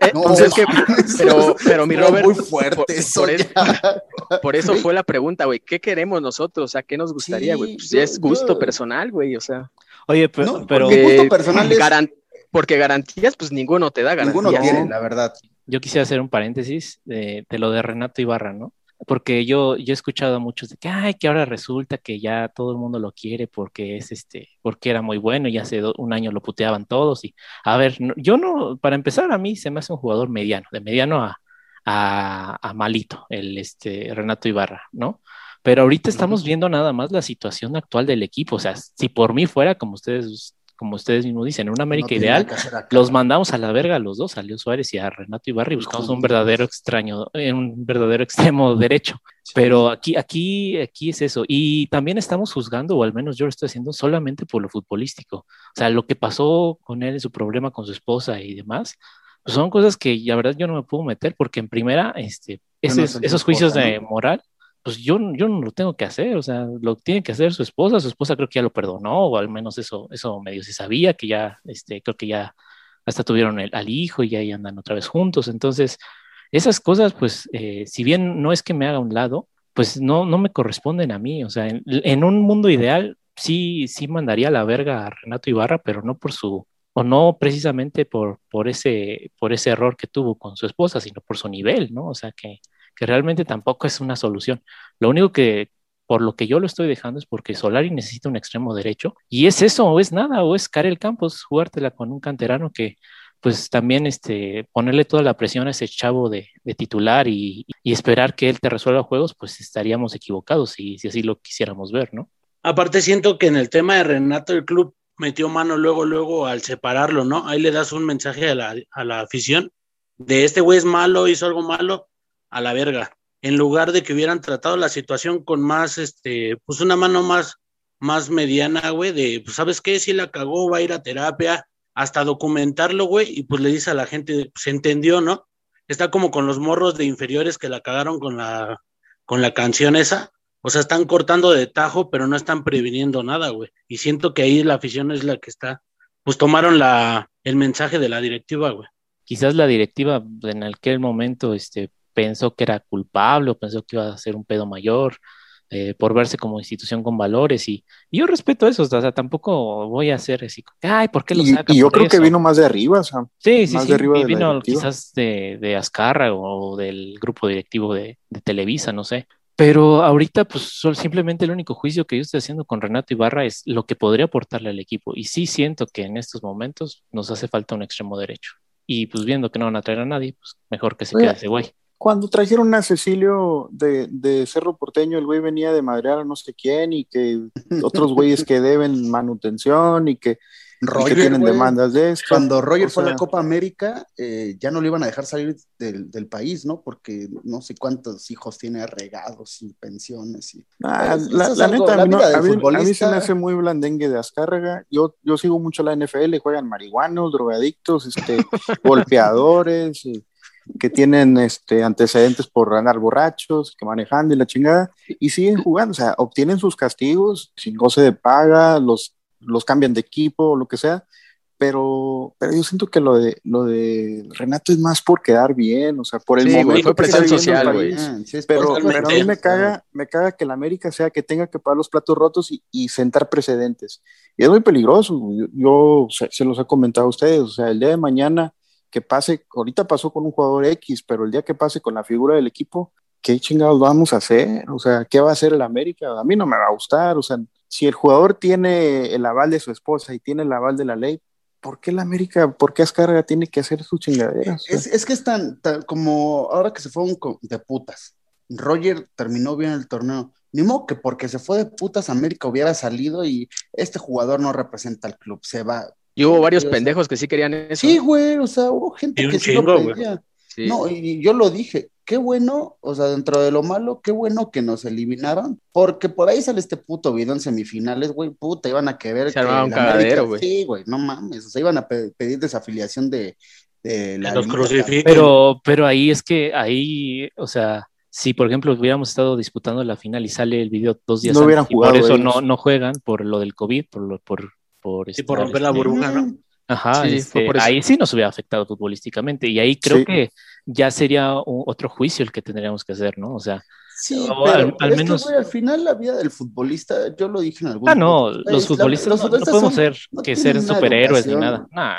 Entonces, que, pero, pero mi Robert, muy fuerte eso, por, eso, fue [laughs] la pregunta, güey, ¿qué queremos nosotros? O sea, ¿qué nos gustaría, güey? pues es gusto personal, güey, o sea. Oye, pero, pero gusto personal es porque garantías, pues ninguno te da garantías. Ninguno tiene, la verdad. Yo quisiera hacer un paréntesis de, lo de Renato Ibarra, ¿no? Porque yo, yo he escuchado a muchos de que, ay, que ahora resulta que ya todo el mundo lo quiere porque es este, porque era muy bueno y hace un año lo puteaban todos. Y a ver, yo no, para empezar, a mí se me hace un jugador mediano, de mediano a, a, malito, el este, Renato Ibarra, ¿no? Pero ahorita estamos viendo nada más la situación actual del equipo. O sea, si por mí fuera, como ustedes como ustedes mismos dicen, en una América ideal, los mandamos a la verga a los dos, a Leo Suárez y a Renato Ibarra, y buscamos un verdadero extraño, un verdadero extremo [laughs] derecho. Pero aquí, aquí, aquí es eso. Y también estamos juzgando, o al menos yo lo estoy haciendo, solamente por lo futbolístico. O sea, lo que pasó con él, su problema con su esposa y demás, pues son cosas que la verdad yo no me puedo meter porque en primera, este, esos juicios de moral pues yo, yo no lo tengo que hacer, o sea, lo tiene que hacer su esposa, su esposa creo que ya lo perdonó, o al menos eso, eso medio se sabía, que ya, este, creo que ya hasta tuvieron el, al hijo y ya ahí andan otra vez juntos, entonces, esas cosas, pues, eh, si bien no es que me haga un lado, pues no, no me corresponden a mí, o sea, en, un mundo ideal, sí, sí mandaría la verga a Renato Ibarra, pero no por su, o no precisamente por, por, ese, por ese error que tuvo con su esposa, sino por su nivel, ¿no? O sea, que, que realmente tampoco es una solución. Lo único que, por lo que yo lo estoy dejando es porque Solari necesita un extremo derecho y es eso, o es nada, o es Karel Campos, jugártela con un canterano que pues también este, ponerle toda la presión a ese chavo de, titular y, esperar que él te resuelva juegos, pues estaríamos equivocados si, si así lo quisiéramos ver, ¿no? Aparte siento que en el tema de Renato el club metió mano luego, luego al separarlo, ¿no? Ahí le das un mensaje a la, a la afición de este güey es malo, hizo algo malo, a la verga, en lugar de que hubieran tratado la situación con más, este, pues una mano más, más mediana, güey, de, pues, ¿sabes qué? Si la cagó, va a ir a terapia, hasta documentarlo, güey, y pues le dice a la gente, se entendió, ¿no? Está como con los morros de inferiores que la cagaron con la, con la canción esa, o sea, están cortando de tajo, pero no están previniendo nada, güey. Y siento que ahí la afición es la que está, pues tomaron la, el mensaje de la directiva, güey. Quizás la directiva en aquel momento, este, pensó que era culpable o pensó que iba a ser un pedo mayor eh, por verse como institución con valores y, yo respeto eso, o sea, tampoco voy a hacer así, ay, ¿por qué lo saca? Y, yo creo que vino más de arriba, o sea, sí, sí, sí, y vino quizás de, de Azcarra o del grupo directivo de, Televisa, no sé. Pero ahorita, pues simplemente el único juicio que yo estoy haciendo con Renato Ibarra es lo que podría aportarle al equipo. Y sí siento que en estos momentos nos hace falta un extremo derecho. Y pues viendo que no van a traer a nadie, pues mejor que se quede ese güey. Cuando trajeron a Cecilio de, Cerro Porteño, el güey venía de madrear a no sé quién y que [laughs] otros güeyes que deben manutención y que, tienen demandas de esto. Cuando Roger fue a la Copa América, eh, ya no le iban a dejar salir del, país, ¿no? Porque no sé cuántos hijos tiene regados y pensiones. Y, ah, la, neta, a, mí, se me hace muy blandengue de Azcárraga. Yo, yo sigo mucho la NFL, juegan marihuanos, drogadictos, este, [laughs] golpeadores. Y, que tienen este, antecedentes por andar borrachos, que manejando y la chingada, y siguen jugando, o sea, obtienen sus castigos sin goce de paga, los, los cambian de equipo, lo que sea, pero, pero yo siento que lo de, lo de Renato es más por quedar bien, o sea, por el Sí, momento. presión social, güey. Ah, sí, Pero, pero a mí me caga, me caga que la América sea que tenga que pagar los platos rotos y, y sentar precedentes. Y es muy peligroso. Yo, yo se, se los he comentado a ustedes. O sea, el día de mañana que pase, ahorita pasó con un jugador X, pero el día que pase con la figura del equipo, ¿qué chingados vamos a hacer? O sea, ¿qué va a hacer el América? A mí no me va a gustar. O sea, si el jugador tiene el aval de su esposa y tiene el aval de la ley, ¿por qué la América, por qué Azcárraga tiene que hacer? O sea, Es, es que es tan, como ahora que se fue un co- de putas. Roger terminó bien el torneo. Ni modo que porque se fue de putas América hubiera salido y este jugador no representa al club, se va. Y hubo varios pendejos que sí querían eso. Sí, güey, o sea, hubo gente Y un que sí lo chingo, pedía. Sí. No, y yo lo dije, qué bueno, o sea, dentro de lo malo, qué bueno que nos eliminaron, porque por ahí sale este puto video en semifinales, güey, puta, iban a querer Se que un cagadero, güey. Sí, güey, no mames, o sea, iban a pe- pedir desafiliación de, de la los crucifiquen. Pero, pero ahí es que ahí, o sea, si por ejemplo hubiéramos estado disputando la final y sale el video dos días No hubieran y jugado por eso no, no juegan por lo del COVID, por lo, por, por, Sí, por romper la este, burbuja, ¿no? Ajá, Sí, este, fue por eso. ahí sí nos hubiera afectado futbolísticamente y ahí creo Sí. que ya sería otro juicio el que tendríamos que hacer, ¿no? O sea, Sí, O pero, al- que, menos- güey, al final la vida del futbolista, yo lo dije en algún ah, no, los la- futbolistas los no- podemos son- ser no que ser superhéroes ni nada. Nah,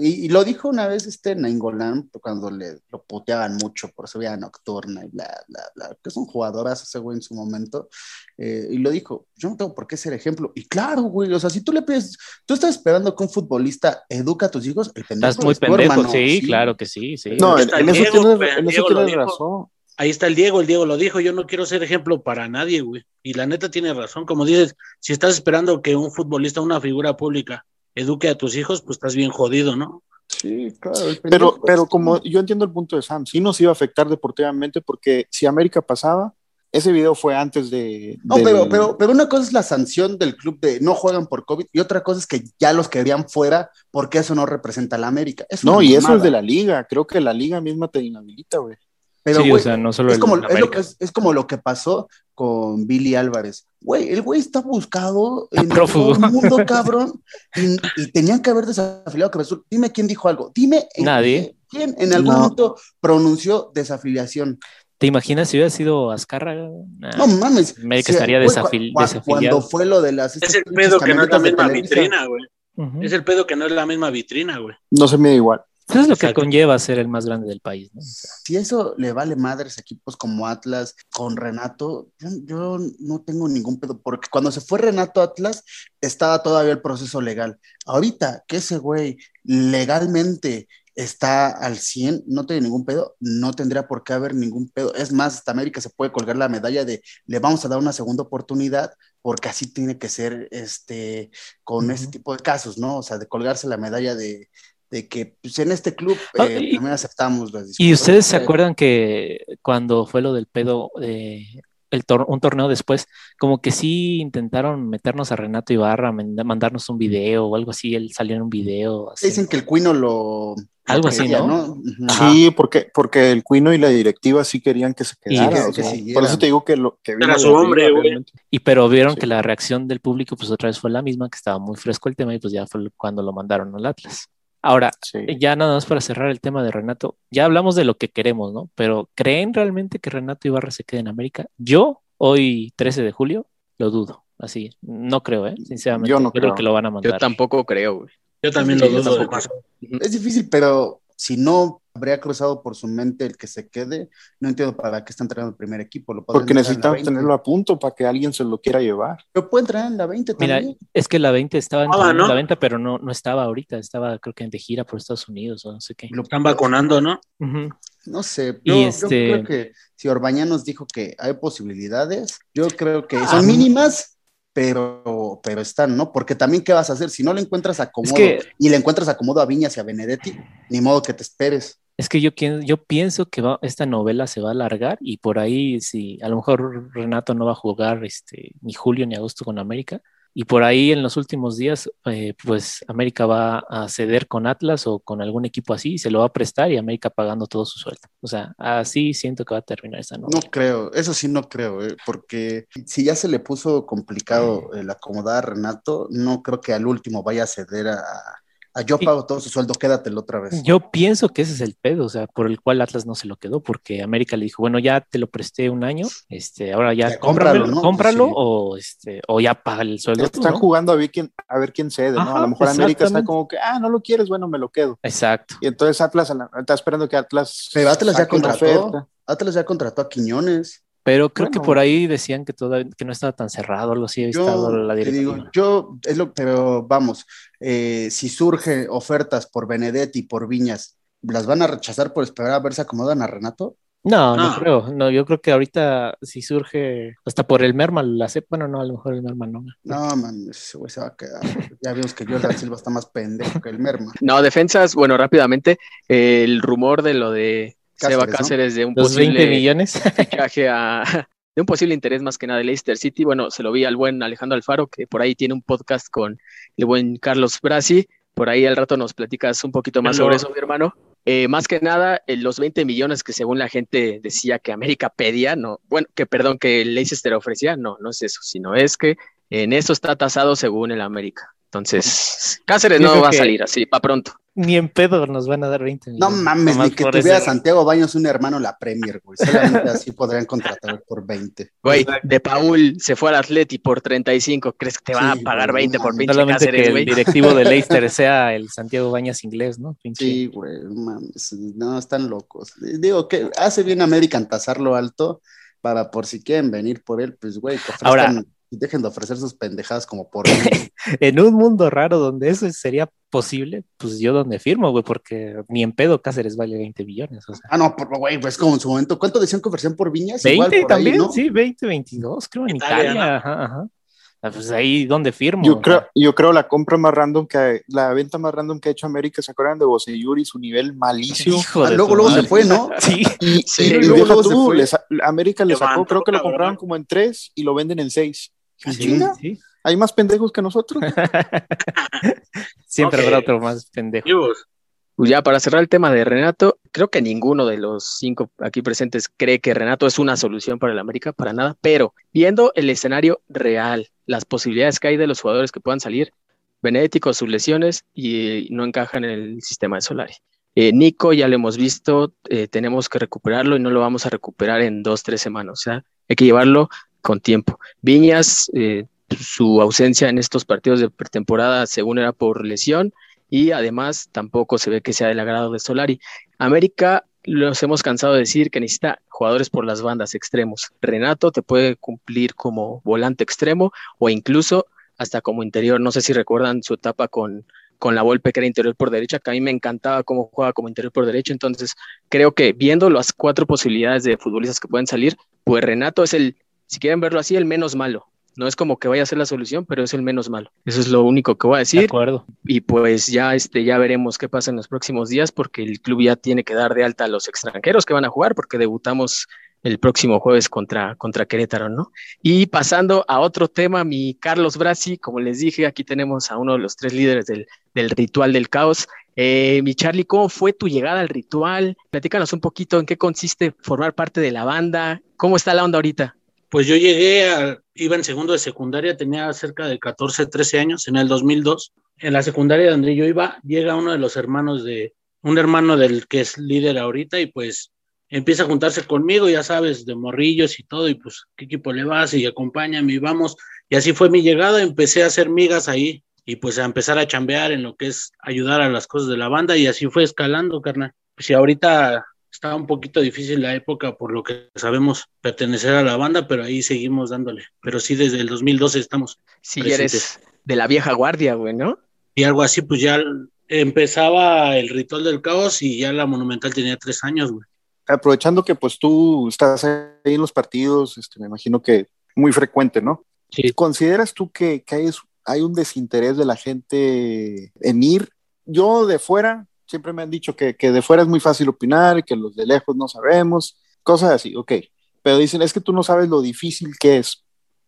y, y lo dijo una vez este Nainggolan cuando le lo puteaban mucho por su vida nocturna y bla, bla, bla, que es un jugadorazo ese güey en su momento, eh, y lo dijo, yo no tengo por qué ser ejemplo, y claro, güey, o sea, si tú le pides, tú estás esperando que un futbolista educa a tus hijos, el pendejo Estás muy pendejo, hermano, sí, claro que sí, sí. no, en, eso Diego, tienes, en eso Diego tienes razón. Ahí está el Diego, el Diego lo dijo, yo no quiero ser ejemplo para nadie, güey. Y la neta tiene razón, como dices, si estás esperando que un futbolista, una figura pública, eduque a tus hijos, pues estás bien jodido, ¿no? Sí, claro, Pero, pendejo pero como yo entiendo el punto de Sam, sí nos iba a afectar deportivamente porque si América pasaba, ese video fue antes de... No, del- pero, pero, pero una cosa es la sanción del club de no juegan por COVID y otra cosa es que ya los querían fuera porque eso no representa a la América. Es No, y eso es de la liga, creo que la liga misma te inhabilita, güey. Pero, sí, güey, o sea, no solo es, el como, es, lo que, es, es como lo que pasó con Billy Álvarez. Güey, el güey está buscado en prófugo. todo el mundo, [laughs] cabrón, y, y tenían que haber desafiliado a. Dime quién dijo algo. Dime en Nadie. qué- quién en algún No. momento pronunció desafiliación. ¿Te imaginas si hubiera sido Azcárraga? Nah. No mames. América Sí, estaría güey, desafil- cua- cua- desafiliado. Cuando fue lo de las. Es el pedo que no es la misma vitrina, güey. Es el pedo que no es la misma vitrina, güey. No se mide igual. Eso es lo que conlleva ser el más grande del país, ¿no? Si eso le vale madres a equipos como Atlas con Renato, yo, yo no tengo ningún pedo, porque cuando se fue Renato a Atlas estaba todavía el proceso legal. Ahorita que ese güey legalmente está al 100, no tiene ningún pedo, no tendría por qué haber ningún pedo. Es más, hasta América se puede colgar la medalla de le vamos a dar una segunda oportunidad, porque así tiene que ser este con Ujú. este tipo de casos, ¿no? O sea, de colgarse la medalla de, de que pues, en este club Ah, eh, y- también aceptamos las ¿Y disculpas. ustedes se acuerdan que cuando fue lo del pedo, eh, el tor- un torneo después, como que sí intentaron meternos a Renato Ibarra, mandarnos un video o algo así, él salió en un video. así. Dicen que el Cuino lo. Algo así, quería, ¿no? Sí, porque, porque el Cuino y la directiva sí querían que se Y quedara. que- o que sea, siguiera. por eso te digo que lo que vino Era su hombre, güey. Y pero vieron Sí. que la reacción del público pues otra vez fue la misma, que estaba muy fresco el tema y pues ya fue cuando lo mandaron al Atlas. Ahora, Sí. ya nada más para cerrar el tema de Renato, ya hablamos de lo que queremos, ¿no? Pero ¿creen realmente que Renato Ibarra se quede en América? Yo, hoy 13 de julio, lo dudo. Así, no creo, ¿eh? Sinceramente, Yo no creo creo. que lo van a Yo mandar. tampoco creo, güey. Yo también Sí, lo yo dudo. Es difícil, pero si no habría cruzado por su mente el que se quede, no entiendo para qué está entrenando el primer equipo. Lo Porque en necesitamos 20. tenerlo a punto para que alguien se lo quiera llevar. Pero puede entrar en la 20 Mira, también. es que la 20 estaba Ah, ¿no? la 20, pero no, no estaba ahorita, estaba creo que de gira por Estados Unidos o no sé qué. Lo- Están vacunando, ¿no? No sé, Y yo, yo este- creo que si Orbaña nos dijo que hay posibilidades, yo creo que Ah. son mínimas, pero, pero están, ¿no? Porque también, ¿qué vas a hacer? Si no le encuentras acomodo que- y le encuentras acomodo a Viñas y a Benedetti, ni modo que te esperes. Es que yo, pienso que va- esta novela se va a alargar y por ahí, si a lo mejor Renato no va a jugar este, ni julio ni agosto con América, Y por ahí en los últimos días, eh, pues América va a ceder con Atlas o con algún equipo así, se lo va a prestar y América pagando todo su sueldo. O sea, así siento que va a terminar esa novela. No creo, eso sí no creo, eh, porque si ya se le puso complicado el acomodar a Renato, no creo que al último vaya a ceder a, yo pago todo su sueldo, quédatelo otra vez. Yo pienso que ese es el pedo, o sea, por el cual Atlas no se lo quedó, porque América le dijo, bueno, ya te lo presté un año, este, ahora ya, cómpralo, cómpralo o, este, o ya paga el sueldo. Están jugando a ver quién, a ver quién cede, ¿no? A lo mejor América está como que, ah, no lo quieres, bueno, me lo quedo. Exacto. Y entonces Atlas está esperando que Atlas. Pero Atlas ya contrató. Atlas ya contrató a Quiñones. Pero creo que por ahí decían que todavía que no estaba tan cerrado, algo así, yo, la directiva. yo, es lo, pero vamos, eh, si surge ofertas por Benedetti y por Viñas, ¿las van a rechazar por esperar a ver si acomodan a Renato? No, no, creo. No, yo creo que ahorita si surge hasta por el Merma la sé, bueno, no, a lo mejor el Merma no. No, man, ese güey se va a quedar. Ya vimos que Jordan [laughs] Silva está más pendejo que el Merma. No, defensas, bueno, rápidamente, el rumor de lo de Seba Cáceres de un posible 20 millones. [laughs] fichaje a, de un posible interés más que nada de Leicester City. Bueno, se lo vi al buen Alejandro Alfaro, que por ahí tiene un podcast con el buen Carlos Brasi. Por ahí al rato nos platicas un poquito más sobre eso, mi hermano. Eh, más que nada, eh, los 20 millones que según la gente decía que América pedía, no, bueno, que perdón, que Leicester ofrecía, no, no es eso, sino es que en eso está tasado según el América. Entonces, Cáceres no va a salir así, para pronto. Ni en pedo nos van a dar 20 millones. No mames, ni que tuviera Santiago Baños un hermano la Premier, güey. Solamente así podrían contratar por 20. Güey, de Paul se fue al Atleti por 35. ¿Crees que te van a pagar 20 por pinche Solamente que el directivo de [laughs] Leicester sea el Santiago Baños inglés, ¿no? Sí, güey, mames. No, están locos. Digo que hace bien América en tasarlo alto para por si quieren venir por él, pues, güey, Ahora, dejen de ofrecer sus pendejadas como por... [laughs] en un mundo raro donde eso sería posible, pues yo donde firmo, güey, porque ni en pedo Cáceres vale 20 millones. Ah, no, güey, pues como en su momento, ¿cuánto decían que ofrecían por Viñas? 20 también, sí, 20, 22, creo, en Italia, ajá, ajá. Ah, pues ahí donde firmo. Yo creo, yo creo la compra más random que la venta más random que ha hecho América, ¿se acuerdan de Boseyuri? Su nivel malísimo. Ah, luego, luego se fue, ¿no? [laughs] Sí. Y, sí, y, luego, tú, América le sacó, creo que lo compraron como en tres y lo venden en seis. Sí, ¿Hay más pendejos que nosotros? [laughs] Siempre habrá otro más pendejo. Pues ya para cerrar el tema de Renato, creo que ninguno de los cinco aquí presentes cree que Renato es una solución para el América, para nada, pero viendo el escenario real, las posibilidades que hay de los jugadores que puedan salir, Benedetti con sus lesiones y no encajan en el sistema de Solari. Eh, Nico ya lo hemos visto, eh, tenemos que recuperarlo y no lo vamos a recuperar en dos, tres semanas, o sea, hay que llevarlo con tiempo. Viñas, eh, su ausencia en estos partidos de pretemporada según era por lesión y además tampoco se ve que sea del agrado de Solari. América los hemos cansado de decir que necesita jugadores por las bandas extremos. Renato te puede cumplir como volante extremo o incluso hasta como interior. No sé si recuerdan su etapa con, con la Volpe que era interior por derecha, que a mí me encantaba cómo juega como interior por derecha. Entonces creo que viendo las cuatro posibilidades de futbolistas que pueden salir, pues Renato es el si quieren verlo así, el menos malo. No es como que vaya a ser la solución, pero es el menos malo. Eso es lo único que voy a decir. De acuerdo. Y pues ya, este, ya veremos qué pasa en los próximos días, porque el club ya tiene que dar de alta a los extranjeros que van a jugar, porque debutamos el próximo jueves contra, contra Querétaro, ¿no? Y pasando a otro tema, mi Carlos Brasi, como les dije, aquí tenemos a uno de los tres líderes del, del ritual del caos. Eh, mi Charlie, ¿cómo fue tu llegada al ritual? Platícanos un poquito en qué consiste formar parte de la banda, cómo está la onda ahorita. Pues yo llegué, a, iba en segundo de secundaria, tenía cerca de 14, 13 años, en el 2002. En la secundaria donde yo iba, llega uno de los hermanos de, un hermano del que es líder ahorita y pues empieza a juntarse conmigo, ya sabes, de morrillos y todo, y pues, ¿qué equipo le vas? Y acompáñame y vamos. Y así fue mi llegada, empecé a hacer migas ahí y pues a empezar a chambear en lo que es ayudar a las cosas de la banda y así fue escalando, carnal. Pues y ahorita estaba un poquito difícil la época por lo que sabemos pertenecer a la banda, pero ahí seguimos dándole. Pero sí, desde el 2012 estamos. Sí, eres de la vieja guardia, güey, ¿no? Y algo así, pues ya empezaba el ritual del caos y ya la monumental tenía tres años, güey. Aprovechando que pues tú estás ahí en los partidos, este, me imagino que muy frecuente, ¿no? Sí. ¿Consideras tú que, que hay, hay un desinterés de la gente en ir? Yo de fuera siempre me han dicho que, de fuera es muy fácil opinar, que los de lejos no sabemos, cosas así, ok. Pero dicen, es que tú no sabes lo difícil que es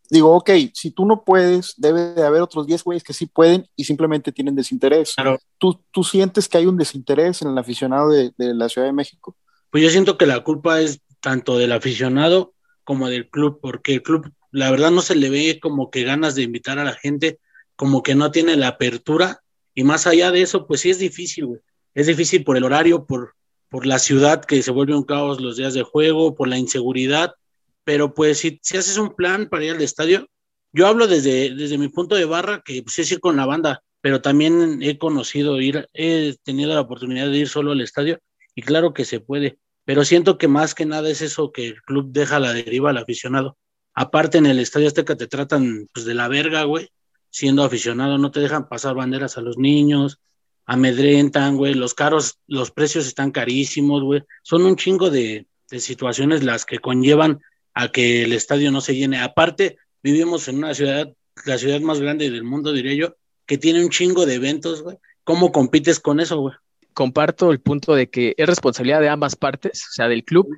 digo, ok, si tú no puedes, debe de haber otros 10 güeyes que sí pueden y simplemente tienen desinterés. Claro. ¿Tú, ¿Tú sientes que hay un desinterés en el aficionado de, de la Ciudad de México? Pues yo siento que la culpa es tanto del aficionado como del club, porque el club, la verdad, no se le ve como que ganas de invitar a la gente, como que no tiene la apertura, y más allá de eso, pues sí es difícil, güey. Es difícil por el horario, por, por la ciudad que se vuelve un caos los días de juego, por la inseguridad, pero pues si, si haces un plan para ir al estadio, yo hablo desde, desde mi punto de barra, que pues es ir con la banda, pero también he conocido ir, he tenido la oportunidad de ir solo al estadio, y claro que se puede, pero siento que más que nada es eso que el club deja a la deriva al aficionado. Aparte en el Estadio Azteca te tratan pues de la verga, güey, siendo aficionado, no te dejan pasar banderas a los niños, amedrentan, güey, los caros, los precios están carísimos, güey. Son un chingo de, de situaciones las que conllevan a que el estadio no se llene. Aparte, vivimos en una ciudad, la ciudad más grande del mundo, diré yo, que tiene un chingo de eventos, güey. ¿Cómo compites con eso, güey? comparto el punto de que es responsabilidad de ambas partes, o sea, del club,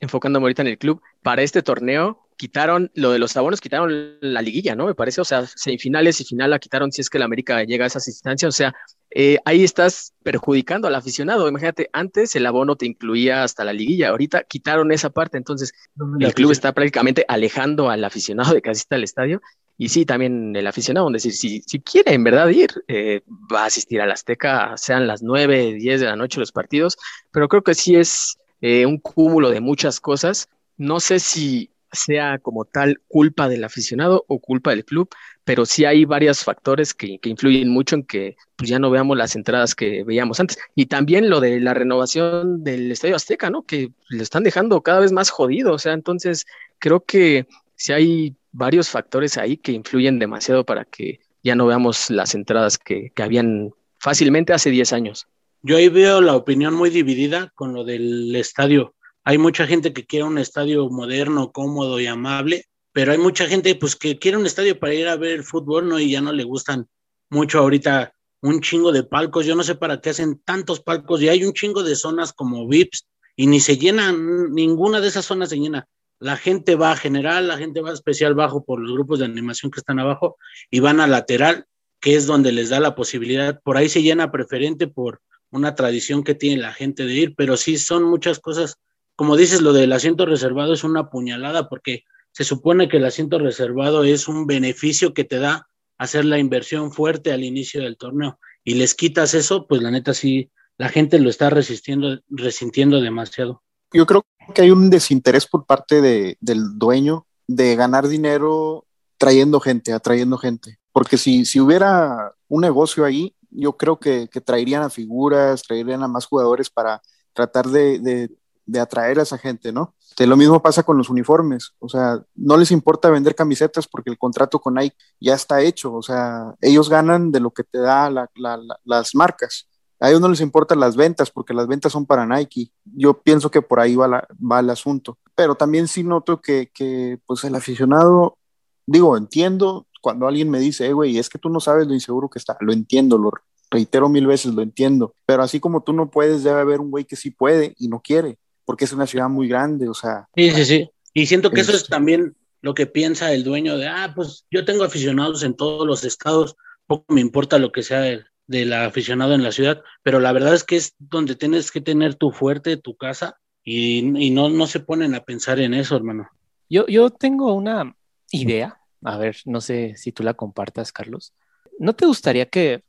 enfocándome ahorita en el club, para este torneo quitaron lo de los abonos, quitaron la liguilla, ¿no? Me parece, o sea, semifinales y final la quitaron si es que la América llega a esas instancias, o sea, eh, ahí estás perjudicando al aficionado. Imagínate, antes el abono te incluía hasta la liguilla, ahorita quitaron esa parte, entonces el club está prácticamente alejando al aficionado de que asista al estadio y sí, también el aficionado, decir, si, si quiere en verdad ir, eh, va a asistir al Azteca, sean las 9, 10 de la noche los partidos, pero creo que sí es eh, un cúmulo de muchas cosas. No sé si sea como tal culpa del aficionado o culpa del club, pero sí hay varios factores que, que influyen mucho en que pues, ya no veamos las entradas que veíamos antes. Y también lo de la renovación del Estadio Azteca, ¿no? Que lo están dejando cada vez más jodido. O sea, entonces creo que si hay varios factores ahí que influyen demasiado para que ya no veamos las entradas que, que habían fácilmente hace 10 años. Yo ahí veo la opinión muy dividida con lo del estadio. Hay mucha gente que quiere un estadio moderno, cómodo y amable, pero hay mucha gente pues que quiere un estadio para ir a ver el fútbol, ¿no? Y ya no le gustan mucho ahorita un chingo de palcos. Yo no sé para qué hacen tantos palcos y hay un chingo de zonas como VIPs y ni se llenan, ninguna de esas zonas se llena la gente va a general, la gente va especial bajo por los grupos de animación que están abajo y van a lateral, que es donde les da la posibilidad. Por ahí se llena preferente por una tradición que tiene la gente de ir, pero sí son muchas cosas. Como dices, lo del asiento reservado es una puñalada porque se supone que el asiento reservado es un beneficio que te da hacer la inversión fuerte al inicio del torneo y les quitas eso, pues la neta sí, la gente lo está resistiendo, resintiendo demasiado yo creo que hay un desinterés por parte de, del dueño de ganar dinero trayendo gente, atrayendo gente. Porque si, si hubiera un negocio ahí, yo creo que, traerían a figuras, traerían a más jugadores para tratar de, de atraer a esa gente, ¿no? Lo mismo pasa con los uniformes, o sea, no les importa vender camisetas porque el contrato con Nike ya está hecho, o sea, ellos ganan de lo que te da la, la, las marcas. A ellos no les importan las ventas porque las ventas son para Nike. Yo pienso que por ahí va, va el asunto. Pero también sí noto que, que, pues el aficionado, digo, entiendo cuando alguien me dice, eh, güey, es que tú no sabes lo inseguro que está. Lo entiendo, lo reitero mil veces, lo entiendo. Pero así como tú no puedes, debe haber un güey que sí puede y no quiere, porque es una ciudad muy grande, o sea. Sí, sí, sí. Y siento que eso es también lo que piensa el dueño de, ah, pues yo tengo aficionados en todos los estados, poco me importa lo que sea el, del aficionado en la ciudad, pero la verdad es que es donde tienes que tener tu fuerte, tu casa, y, y no, no se ponen a pensar en eso, hermano. Yo, yo tengo una idea, a ver, no sé si tú la compartas, Carlos. ¿No te gustaría que,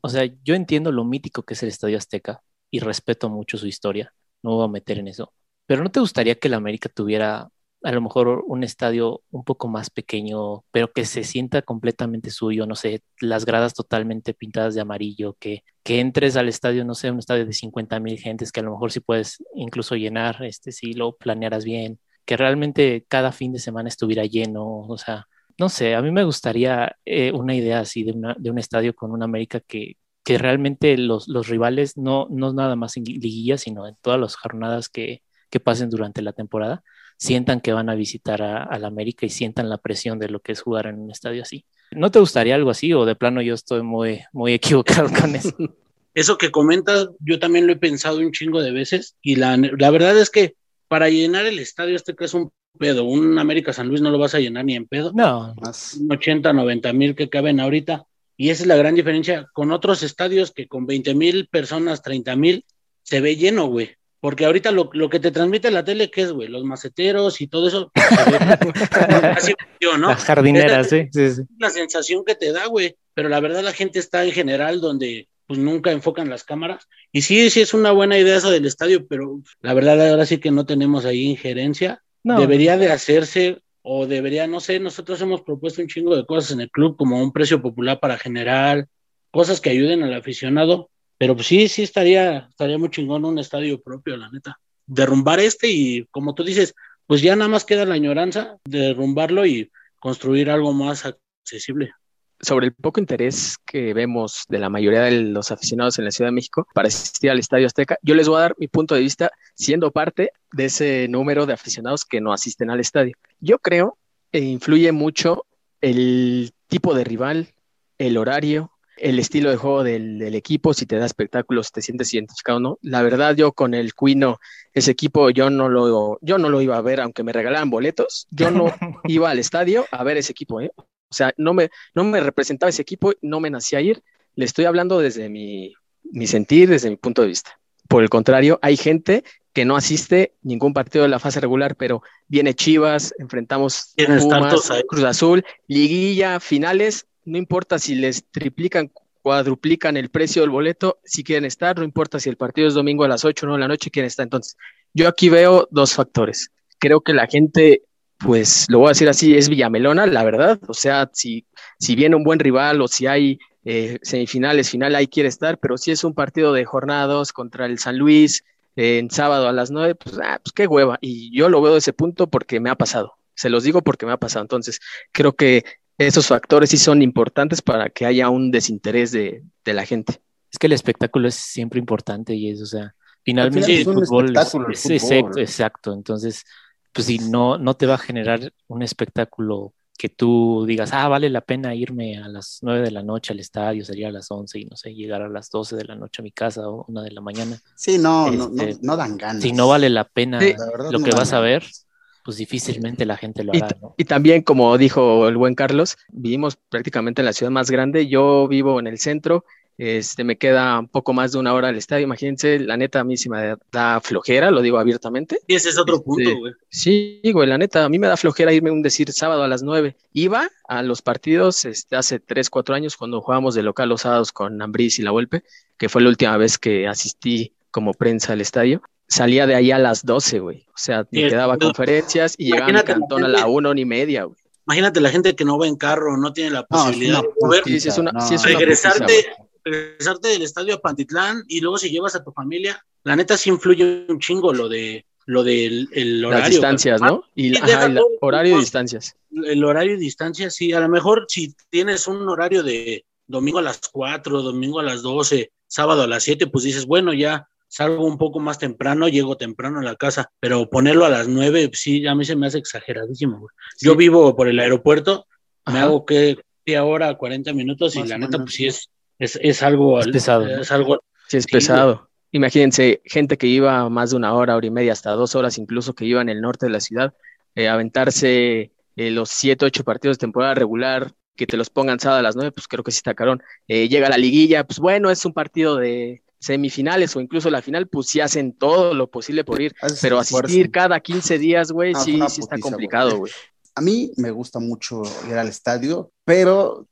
o sea, yo entiendo lo mítico que es el Estadio Azteca y respeto mucho su historia, no voy a meter en eso, pero ¿no te gustaría que la América tuviera a lo mejor un estadio un poco más pequeño, pero que se sienta completamente suyo, no sé, las gradas totalmente pintadas de amarillo, que, que entres al estadio, no sé, un estadio de 50 mil gentes, que a lo mejor sí puedes incluso llenar, este, si lo planearas bien, que realmente cada fin de semana estuviera lleno, o sea, no sé, a mí me gustaría eh, una idea así de, una, de un estadio con una América que, que realmente los, los rivales, no, no nada más en liguilla, sino en todas las jornadas que, que pasen durante la temporada, sientan que van a visitar a, la América y sientan la presión de lo que es jugar en un estadio así. ¿No te gustaría algo así o de plano yo estoy muy, muy [laughs] equivocado con eso? [laughs] Eso que comentas, yo también lo he pensado un chingo de veces y la, la verdad es que para llenar el estadio este que es un pedo. Un América San Luis no lo vas a llenar ni en pedo. No, Más. Un 80, 90 mil que caben ahorita. Y esa es la gran diferencia con otros estadios que con 20 mil personas, 30 mil, se ve lleno, güey. Porque ahorita lo, lo que te transmite la tele, ¿qué es, güey? Los maceteros y todo eso. [laughs] las jardineras, sí, sí, sí. es la sensación que te da, güey. Pero la verdad la gente está en general donde pues nunca enfocan las cámaras. Y sí, sí es una buena idea eso del estadio, pero la verdad ahora sí que no tenemos ahí injerencia. No, Debería de hacerse o debería, no sé, nosotros hemos propuesto un chingo de cosas en el club como un precio popular para generar cosas que ayuden al aficionado, pero pues sí, sí estaría, estaría muy chingón un estadio propio, la neta. Derrumbar este y como tú dices, pues ya nada más queda la añoranza de derrumbarlo y construir algo más accesible. Sobre el poco interés que vemos de la mayoría de los aficionados en la Ciudad de México para asistir al Estadio Azteca, yo les voy a dar mi punto de vista siendo parte de ese número de aficionados que no asisten al estadio. Yo creo que influye mucho el tipo de rival, el horario, el estilo de juego del, del equipo, si te da espectáculos, te sientes identificado o no. La verdad, yo con el Cuino, ese equipo, yo no lo, yo no lo iba a ver, aunque me regalaran boletos, yo no [laughs] iba al estadio a ver ese equipo, ¿eh? O sea, no me, no me representaba ese equipo, no me nacía ir. Le estoy hablando desde mi, mi sentir, desde mi punto de vista. Por el contrario, hay gente que no asiste ningún partido de la fase regular, pero viene Chivas, enfrentamos Pumas. Cruz Azul, liguilla, finales, no importa si les triplican, cuadruplican el precio del boleto, si quieren estar, no importa si el partido es domingo a las 8 o 9 de la noche, quieren estar. Entonces, yo aquí veo dos factores. Creo que la gente, pues lo voy a decir así, es Villamelona, la verdad. O sea, si, si viene un buen rival o si hay eh, semifinales, final, ahí quiere estar, pero si es un partido de jornadas contra el San Luis eh, en sábado a las 9, pues, ah, pues qué hueva. Y yo lo veo de ese punto porque me ha pasado. Se los digo porque me ha pasado. Entonces, creo que esos factores sí son importantes para que haya un desinterés de, de la gente. Es que el espectáculo es siempre importante y es, o sea, finalmente final el es un fútbol es, espectáculo el es- fútbol. exacto, exacto. Entonces, pues si no, no te va a generar un espectáculo que tú digas, ah, vale la pena irme a las 9 de la noche al estadio, salir a las 11 y no sé, llegar a las 12 de la noche a mi casa o una de la mañana. Sí, no, no, no, Este, no dan ganas. Si no vale la pena Sí, La lo no que vas a ver, pues difícilmente la gente lo Y, hará, ¿no? y también, como dijo el buen Carlos, vivimos prácticamente en la ciudad más grande. Yo vivo en el centro, este, me queda un poco más de una hora al estadio. Imagínense, la neta, a mí sí me da flojera, lo digo abiertamente. Y ese es otro Este, punto, güey. Sí, güey, la neta, a mí me da flojera irme un decir sábado a las nueve. Iba a los partidos este, hace tres, cuatro años cuando jugábamos de local los sábados con Ambriz y La Volpe, que fue la última vez que asistí como prensa al estadio. Salía de ahí a las 12, güey. O sea, me Sí, quedaba no. conferencias y llegaba a mi cantón a la una, una y media, güey. Imagínate la gente que no va en carro, no tiene la No, es posibilidad una de mover, Sí, sí, es una- no. sí, es una regresarte, putiza, regresarte del estadio a Pantitlán y luego si llevas a tu familia, la neta sí influye un chingo lo de lo del el horario. Las distancias. ¿no? Y, Sí, ajá, todo, horario y distancias. El horario y distancia, sí, a lo mejor si tienes un horario de domingo a las 4, domingo a las 12, sábado a las 7, pues dices, bueno, ya salgo un poco más temprano, llego temprano a la casa, pero ponerlo a las 9, sí, a mí se me hace exageradísimo, güey. Yo vivo por el aeropuerto, me hago que hora, 40 minutos y la neta, pues sí es, es, es algo, Es pesado, es algo, Sí, es Sí, pesado. Imagínense, gente que iba más de una hora, hora y media, hasta dos horas, incluso que iba en el norte de la ciudad, eh, aventarse eh, los siete, ocho partidos de temporada regular, que te los pongan sábado a las nueve, pues creo que sí está carón. Eh, llega la liguilla, pues bueno, es un partido de semifinales o incluso la final, pues sí hacen todo lo posible por ir, pero asistir cada 15 días, güey, es sí, sí está putiza, complicado, güey. A mí me gusta mucho ir al estadio, pero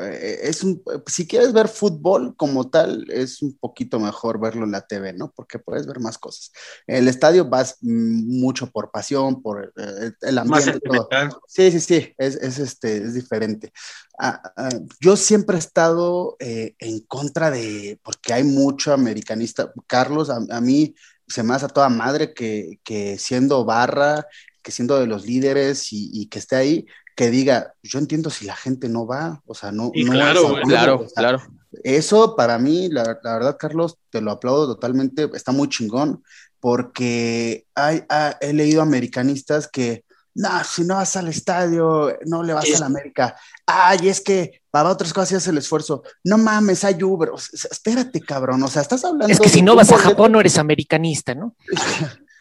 eh, es un, si quieres ver fútbol como tal, es un poquito mejor verlo en la TV, ¿no? Porque puedes ver más cosas. El estadio vas mucho por pasión, por eh, el ambiente, todo. Sí, sí, sí, es, es, este, es diferente. Ah, ah, yo siempre he estado eh, en contra de, porque hay mucho americanista. Carlos, a, a mí se me hace a toda madre que, que siendo barra, que siendo de los líderes y, y que esté ahí, que diga, yo entiendo si la gente no va, o sea, no, Sí, no claro, es Claro, o sea, claro. eso para mí, la, la verdad, Carlos, te lo aplaudo totalmente, está muy chingón, porque hay, he leído americanistas que, no, si no vas al estadio, no le vas a la América. Ay, es que para otras cosas haces el esfuerzo. No mames, hay Uber. O sea, espérate, cabrón. O sea, estás hablando. Es que si no vas a Japón no eres americanista, ¿no?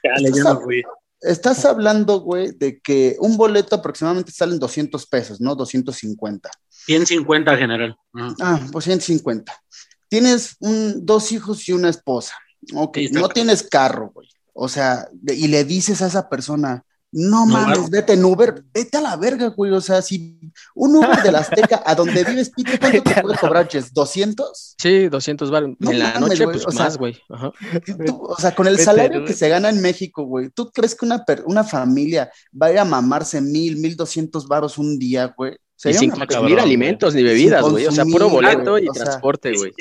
Chale, yo no fui. Estás hablando, güey, de que un boleto aproximadamente sale en 200 pesos, ¿no? 250. 150 general. Ah, pues 150. Tienes un, dos hijos y una esposa. Ok, no tienes carro, güey. O sea, y le dices a esa persona, no, mames, vete en Uber, vete a la verga, güey. O sea, si un Uber de la Azteca a donde vives, Pite, ¿cuánto te [laughs] puede cobrar, Ches? ¿200? Sí, 200 bar. en la noche, pues más, güey. O sea, con el salario que se gana en México, güey, ¿tú crees que una, una familia va a ir a mamarse mil, mil doscientos baros un día, güey? Y sin consumir alimentos ni bebidas, güey. O sea, puro boleto y transporte, güey.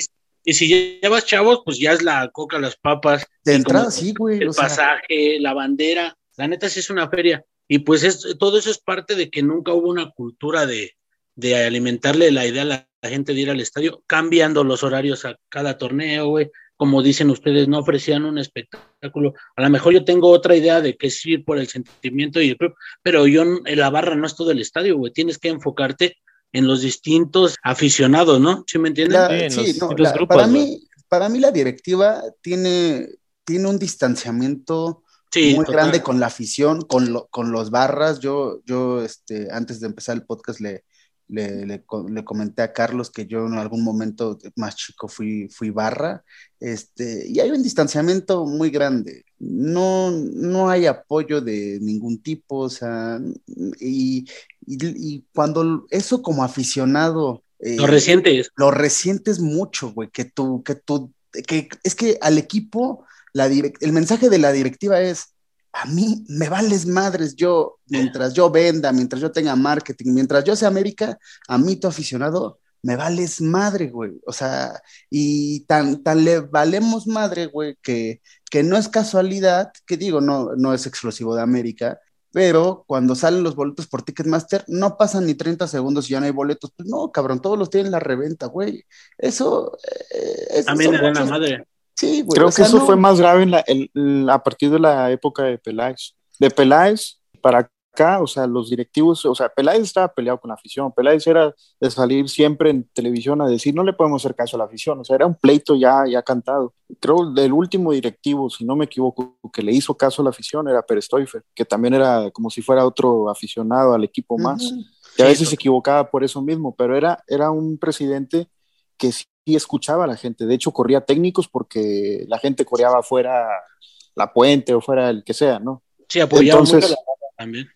Y si llevas chavos, pues ya es la coca, las papas. De entrada, sí, güey. El pasaje, la bandera. La neta sí es una feria. Y pues es, todo eso es parte de que nunca hubo una cultura de, de alimentarle la idea a la, gente de ir al estadio, cambiando los horarios a cada torneo, güey. Como dicen ustedes, no ofrecían un espectáculo. A lo mejor yo tengo otra idea de que es ir por el sentimiento y el club, pero yo en la barra no es todo el estadio, güey. Tienes que enfocarte en los distintos aficionados, ¿no? ¿Sí me entienden? sí, para, mí, para mí la directiva tiene, tiene un distanciamiento muy grande con la afición, con, con los barras. Yo, yo este, antes de empezar el podcast le, le, le, comenté a Carlos que yo en algún momento más chico fui, fui barra, este, y hay un distanciamiento muy grande. No, no hay apoyo de ningún tipo, o sea, y, y, cuando eso como aficionado... Eh, lo resientes. Lo resientes mucho, güey, que tú, que tú, que es que al equipo el mensaje de la directiva es, a mí me vales madres, yo, mientras yo venda, mientras yo tenga marketing, mientras yo sea América, a mí tu aficionado, me vales madre, güey. O sea, y tan, tan le valemos madre, güey, que, que no es casualidad, que digo, no, no es exclusivo de América, pero cuando salen los boletos por Ticketmaster, no pasan ni 30 segundos y ya no hay boletos. Pues no, cabrón, todos los tienen la reventa, güey. Eso... Eh, También le dan la madre. Sí, Creo que eso fue más grave en la, a partir de la época de Peláez. De Peláez para acá, o sea, los directivos, o sea, Peláez estaba peleado con la afición. Peláez era de salir siempre en televisión a decir, no le podemos hacer caso a la afición. O sea, era un pleito ya, ya cantado. Creo del último directivo, si no me equivoco, que le hizo caso a la afición era Pérez que también era como si fuera otro aficionado al equipo más. Y a veces se equivocaba por eso mismo, pero era, era un presidente que sí escuchaba a la gente. De hecho, corría técnicos porque la gente coreaba fuera la puente o fuera el que sea, ¿no? Sí, apoyaba Entonces, también.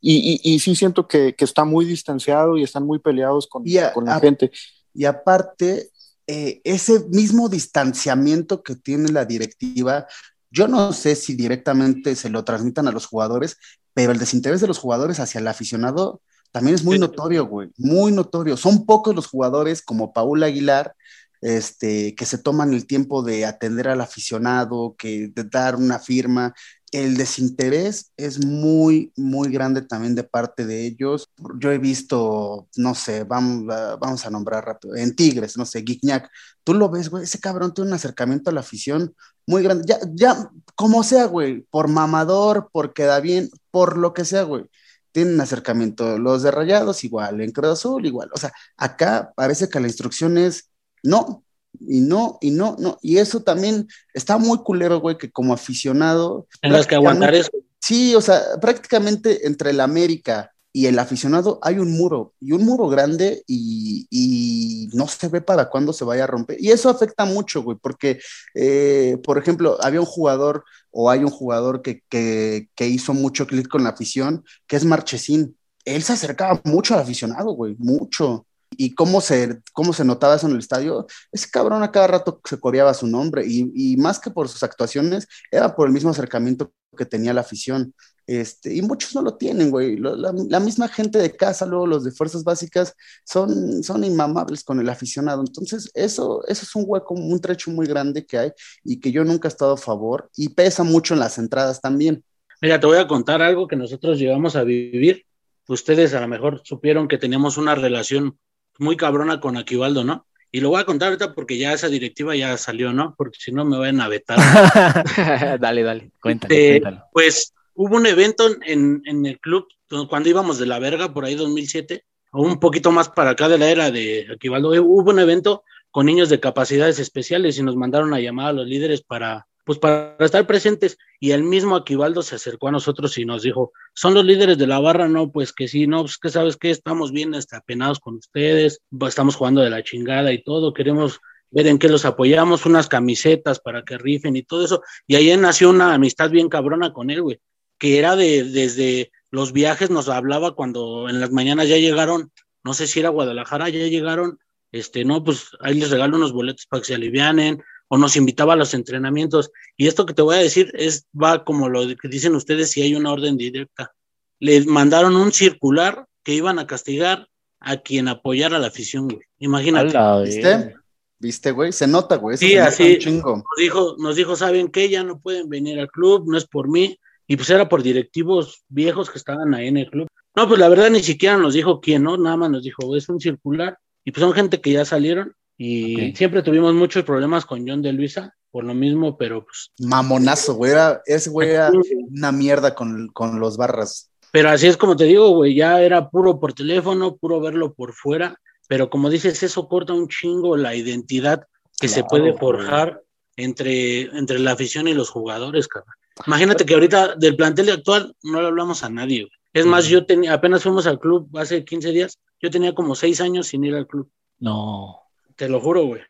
y, y, sí siento que, que, está muy distanciado y están muy peleados con, con la gente. Y aparte, eh, ese mismo distanciamiento que tiene la directiva, yo no sé si directamente se lo transmitan a los jugadores, pero el desinterés de los jugadores hacia el aficionado también es muy notorio, güey, muy notorio. Son pocos los jugadores como Paul Aguilar, este, que se toman el tiempo de atender al aficionado, que de dar una firma. El desinterés es muy, muy grande también de parte de ellos. Yo he visto, no sé, vamos, vamos a nombrar rápido, en Tigres, no sé, Guignac, tú lo ves, güey, ese cabrón tiene un acercamiento a la afición muy grande. Ya, ya, como sea, güey, por mamador, por queda bien, por lo que sea, güey tienen acercamiento. Los de Rayados igual, en Cruz Azul igual. O sea, acá parece que la instrucción es no, y no, y no, no. Y eso también está muy culero, güey, que como aficionado. En las que aguantar eso. Sí, o sea, prácticamente entre el América y el aficionado hay un muro, y un muro grande, y, y no se ve para cuándo se vaya a romper. Y eso afecta mucho, güey, porque, eh, por ejemplo, había un jugador o hay un jugador que, que, que hizo mucho clic con la afición, que es Marchesín. Él se acercaba mucho al aficionado, güey, mucho. Y cómo se, cómo se notaba eso en el estadio, ese cabrón a cada rato se coreaba su nombre, y, y más que por sus actuaciones, era por el mismo acercamiento que tenía la afición. Este, y muchos no lo tienen, güey. La, misma gente de casa, luego los de fuerzas básicas, son, son inmamables con el aficionado. Entonces, eso, eso es un hueco, un trecho muy grande que hay y que yo nunca he estado a favor y pesa mucho en las entradas también. Mira, te voy a contar algo que nosotros llevamos a vivir. Ustedes a lo mejor supieron que teníamos una relación muy cabrona con Aquivaldo, ¿no? Y lo voy a contar ahorita porque ya esa directiva ya salió, ¿no? Porque si no me van a vetar. [laughs] dale, dale, cuéntale, este, Pues hubo un evento en, en, el club cuando íbamos de la verga, por ahí 2007, o un poquito más para acá de la era de Aquivaldo, hubo un evento con niños de capacidades especiales y nos mandaron a llamar a los líderes para pues para estar presentes. Y el mismo Aquivaldo se acercó a nosotros y nos dijo, son los líderes de la barra, no, pues que sí, no, pues que sabes que estamos bien hasta apenados con ustedes, pues, estamos jugando de la chingada y todo, queremos ver en qué los apoyamos, unas camisetas para que rifen y todo eso. Y ahí nació una amistad bien cabrona con él, güey, que era de, desde los viajes, nos hablaba cuando en las mañanas ya llegaron, no sé si era Guadalajara, ya llegaron, este, no, pues ahí les regalo unos boletos para que se alivianen, o nos invitaba a los entrenamientos. Y esto que te voy a decir es, va como lo que dicen ustedes si hay una orden directa. Les mandaron un circular que iban a castigar a quien apoyara a la afición, güey. Imagínate. ¿Viste? ¿Viste, güey? Se nota, güey. Sí, así. Nos dijo, nos dijo, ¿saben qué? Ya no pueden venir al club, no es por mí. Y pues era por directivos viejos que estaban ahí en el club. No, pues la verdad ni siquiera nos dijo quién, ¿no? Nada más nos dijo, es un circular. Y pues son gente que ya salieron. Y siempre tuvimos muchos problemas con John de Luisa por lo mismo, pero pues. Mamonazo, güey. Ese güey era una mierda con, con los barras. Pero así es como te digo, güey, ya era puro por teléfono, puro verlo por fuera pero como dices, eso corta un chingo la identidad que se puede forjar entre, entre la afición y los jugadores, cabrón. Imagínate que ahorita del plantel actual no le hablamos a nadie. Es más, yo tenía, apenas fuimos al club hace 15 días, yo tenía como 6 años sin ir al club. No. Te lo juro, güey.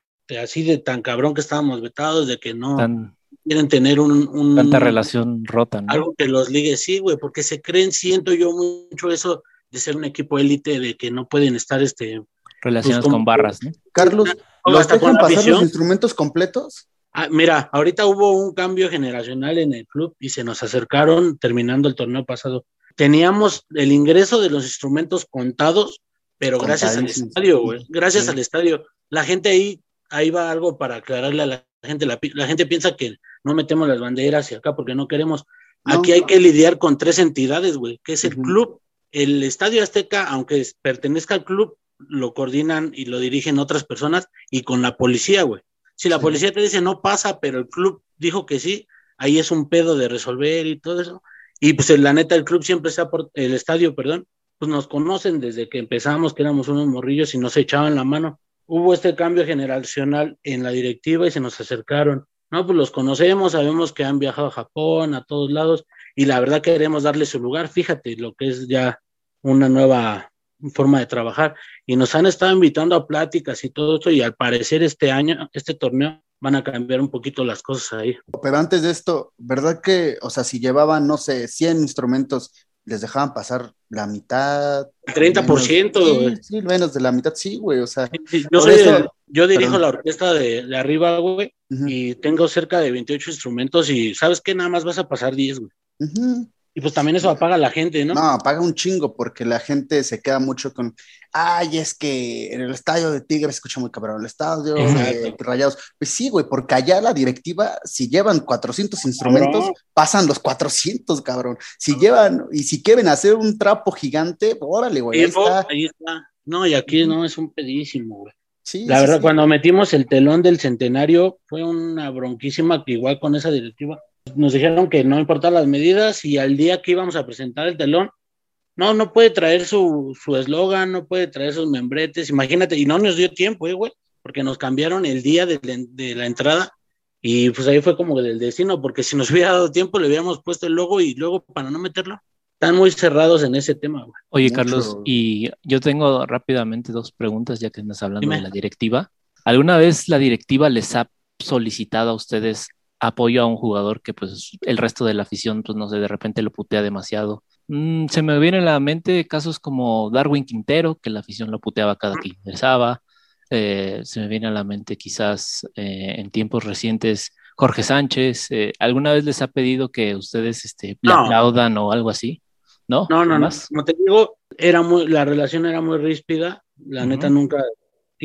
Así de tan cabrón que estábamos vetados, de que no quieren tener un, Tanta relación rota, ¿no? Algo que los ligue, sí, güey, porque se creen, siento yo mucho eso de ser un equipo élite, de que no pueden estar este relacionados pues, con barras, ¿no? Carlos, ¿los dejan pasar los instrumentos completos? Ah, mira, ahorita hubo un cambio generacional en el club y se nos acercaron terminando el torneo pasado. Teníamos el ingreso de los instrumentos contados, pero gracias al estadio, güey. Gracias al estadio. La gente ahí, ahí va algo para aclararle a la gente. La, gente piensa que no metemos las banderas y acá porque no queremos. Aquí hay que lidiar con tres entidades, güey, que es el club, el Estadio Azteca, aunque pertenezca al club, lo coordinan y lo dirigen otras personas y con la policía, güey. Si la policía te dice no pasa, pero el club dijo que sí, ahí es un pedo de resolver y todo eso. Y pues la neta, el club siempre está por el estadio, perdón, pues nos conocen desde que empezamos, que éramos unos morrillos y nos echaban la mano. Hubo este cambio generacional en la directiva y se nos acercaron. No, pues los conocemos, sabemos que han viajado a Japón, a todos lados, y la verdad queremos darle su lugar. Fíjate lo que es ya una nueva forma de trabajar y nos han estado invitando a pláticas y todo esto y al parecer este año, este torneo van a cambiar un poquito las cosas ahí. Pero antes de esto, ¿verdad que, o sea, si llevaban, no sé, 100 instrumentos, les dejaban pasar la mitad? 30%. sí, menos de la mitad, sí, güey, o sea. yo, dirijo la orquesta de, de arriba, güey, y tengo cerca de 28 instrumentos y ¿sabes qué? Nada más vas a pasar 10, güey. Y pues también eso apaga a la gente, ¿no? No, apaga un chingo porque la gente se queda mucho con, ay, es que en el estadio de Tigres se escucha muy cabrón, el estadio de Rayados. Pues sí, güey, porque allá la directiva, si llevan 400 instrumentos, pasan los 400, cabrón. Si llevan, y si quieren hacer un trapo gigante, órale, güey. Ahí, está. ahí está. No, y aquí no, es un pedísimo, güey. Sí, la verdad, cuando metimos el telón del centenario, fue una bronquísima que igual con esa directiva nos dijeron que no importaban las medidas y al día que íbamos a presentar el telón, no, no puede traer su eslogan, no puede traer sus membretes, imagínate, y no nos dio tiempo, eh, güey, porque nos cambiaron el día de, la entrada y pues ahí fue como del destino, porque si nos [laughs] hubiera dado tiempo le hubiéramos puesto el logo y luego para no meterlo. Están muy cerrados en ese tema, güey. Oye, Carlos, y yo tengo rápidamente dos preguntas ya que estás hablando de la directiva. ¿Alguna vez la directiva les ha solicitado a ustedes apoyo a un jugador que pues el resto de la afición, pues no sé, de repente lo putea demasiado. Mm, se me viene a la mente casos como Darwin Quintero, que la afición lo puteaba cada que ingresaba. Eh, se me viene a la mente quizás eh, en tiempos recientes Jorge Sánchez. Eh, ¿Alguna vez les ha pedido que ustedes este, le aplaudan o algo así? ¿No? No, no, no. Como te digo, era muy, la relación era muy ríspida. La neta nunca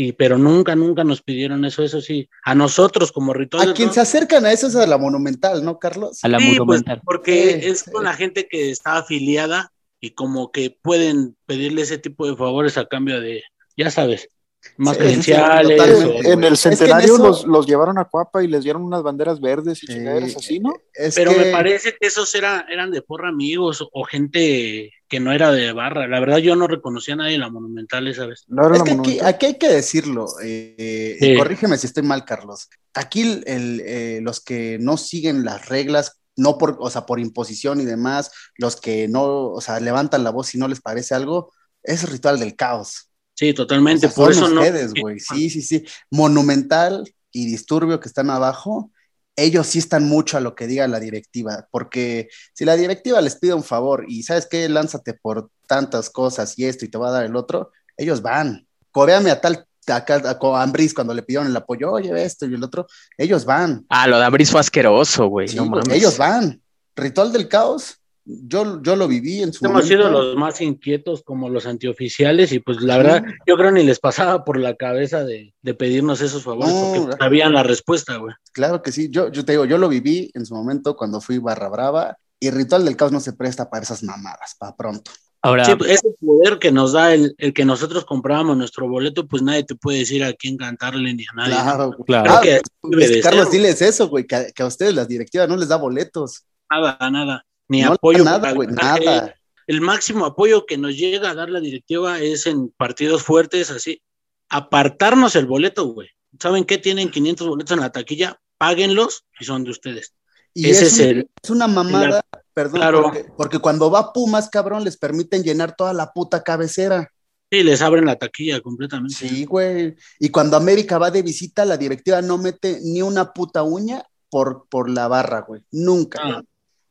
y pero nunca, nunca nos pidieron eso, eso sí, a nosotros como ritual. A quien se acercan a eso es a la monumental, ¿no, Carlos? A la pues, monumental. porque es con la gente que está afiliada y como que pueden pedirle ese tipo de favores a cambio de, ya sabes. más Sí, credenciales. En el Es que en centenario eso- los, los llevaron a Cuapa y les dieron unas banderas verdes y Sí. chingaderas así, ¿no? Es pero que- me parece que esos era, eran de porra amigos o gente que no era de barra. La verdad, yo no reconocía a nadie en la Monumental esa vez. No era Es la que aquí, aquí hay que decirlo, eh, y Sí. corrígeme si estoy mal, Carlos. Aquí el- el, eh, los que no siguen las reglas, no por, o sea, por imposición y demás, los que no, o sea, levantan la voz si no les parece algo, es ritual del caos. Sí, totalmente. O sea, por son eso ustedes, no. güey. Sí, sí, sí. Monumental y Disturbio que están abajo, ellos sí están mucho a lo que diga la directiva, porque si la directiva les pide un favor y sabes qué, lánzate por tantas cosas y esto y te va a dar el otro, ellos van. Coréame a tal, acá a Ambris cuando le pidieron el apoyo, oye, esto y el otro, ellos van. Ah, lo de Ambris fue asqueroso, güey. Sí, no mames. ellos van. Ritual del caos, yo, yo lo viví en su Hemos sido los más inquietos como los antioficiales y pues la verdad yo creo ni les pasaba por la cabeza de, de pedirnos esos favores No, porque ¿verdad? sabían la respuesta, güey. Claro que sí, yo, yo te digo, yo lo viví en su momento cuando fui barra brava y Ritual del Caos no se presta para esas mamadas, para pronto. Ahora, Sí, pues, ese poder que nos da el, el que nosotros comprábamos nuestro boleto, pues nadie te puede decir a quién cantarle ni a nadie. ¿no? Claro, claro. Creo Ah, que debe es que de Carlos, diles eso, güey, que a ustedes las directivas no les da boletos. nada, nada. Ni No apoyo. nada, güey, nada. El máximo apoyo que nos llega a dar la directiva es en partidos fuertes, así, apartarnos el boleto, güey. ¿Saben qué? Tienen 500 boletos en la taquilla, páguenlos y son de ustedes. Y Ese es, es un- el, es una mamada, perdón, Claro. porque, porque cuando va Pumas, cabrón, les permiten llenar toda la puta cabecera. sí, les abren la taquilla completamente. Sí, güey. Y cuando América va de visita, la directiva no mete ni una puta uña por, por la barra, güey. Nunca. Ah.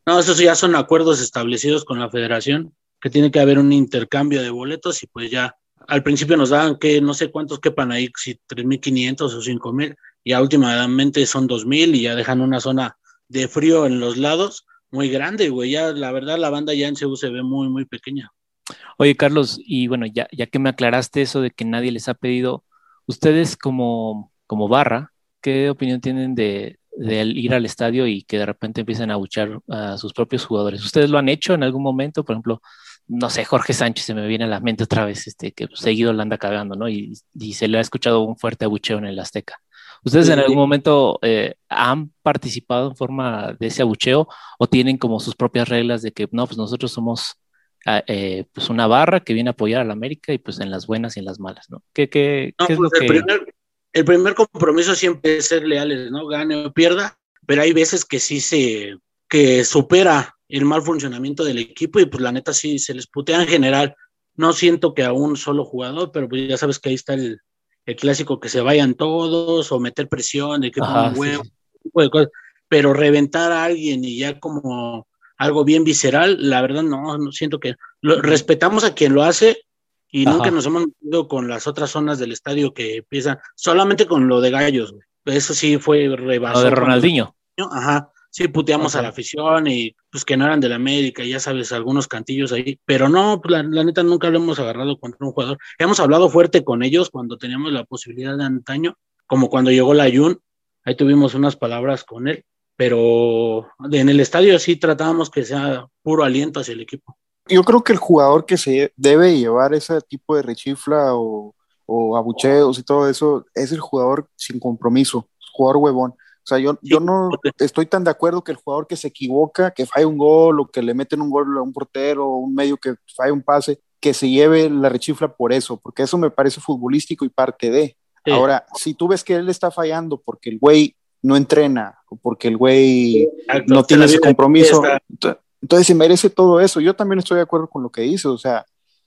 No, esos ya son acuerdos establecidos con la federación, que tiene que haber un intercambio de boletos y pues ya al principio nos daban que no sé cuántos quepan ahí, si 3.500 o 5.000, y últimamente son 2.000 y ya dejan una zona de frío en los lados muy grande, güey. Ya la verdad la banda ya en CU se ve muy, muy pequeña. Oye, Carlos, y bueno, ya, ya que me aclaraste eso de que nadie les ha pedido, ustedes como, como barra, ¿qué opinión tienen de, de ir al estadio y que de repente empiecen a abuchar a sus propios jugadores? ¿Ustedes lo han hecho en algún momento? Por ejemplo, no sé, Jorge Sánchez se me viene a la mente otra vez, este, que seguido la anda cagando, ¿no? Y, y se le ha escuchado un fuerte abucheo en el Azteca. ¿Ustedes en algún momento eh, han participado en forma de ese abucheo o tienen como sus propias reglas de que no, pues nosotros somos ah, eh, pues una barra que viene a apoyar a la América y pues en las buenas y en las malas, ¿no? ¿Qué, qué, No, qué es pues, lo el, que... primer, el primer compromiso siempre es ser leales, ¿no? Gane o pierda, pero hay veces que sí se, que supera el mal funcionamiento del equipo y pues la neta sí se les putea en general. No siento que a un solo jugador, pero pues ya sabes que ahí está el, el clásico que se vayan todos o meter presión de que Ajá, pongan sí, huevo, sí. ese tipo de cosas. Pero reventar a alguien y ya como algo bien visceral, la verdad no, no siento que lo, respetamos a quien lo hace y Ajá. nunca nos hemos metido con las otras zonas del estadio que empiezan solamente con lo de gallos, güey. Eso sí fue rebasado. Lo de Ronaldinho. Ajá. Sí, puteamos Ajá. a la afición y pues que no eran de la América, ya sabes, algunos cantillos ahí, pero no, pues, la, la neta nunca lo hemos agarrado contra un jugador. Hemos hablado fuerte con ellos cuando teníamos la posibilidad de antaño, como cuando llegó la Jun, ahí tuvimos unas palabras con él, pero en el estadio sí tratábamos que sea puro aliento hacia el equipo. Yo creo que el jugador que se debe llevar ese tipo de rechifla o, o abucheos y todo eso es el jugador sin compromiso, jugador huevón. O sea, yo, yo no estoy tan de acuerdo que el jugador que se equivoca, que falla un gol o que le meten un gol a un portero o un medio que falla un pase, que se lleve la rechifla por eso, porque eso me parece futbolístico y parte de. Sí. Ahora, si tú ves que él está fallando porque el güey no entrena o porque el güey no tiene ese compromiso. Entonces se merece todo eso. Yo también estoy de acuerdo con lo que dice. O sea,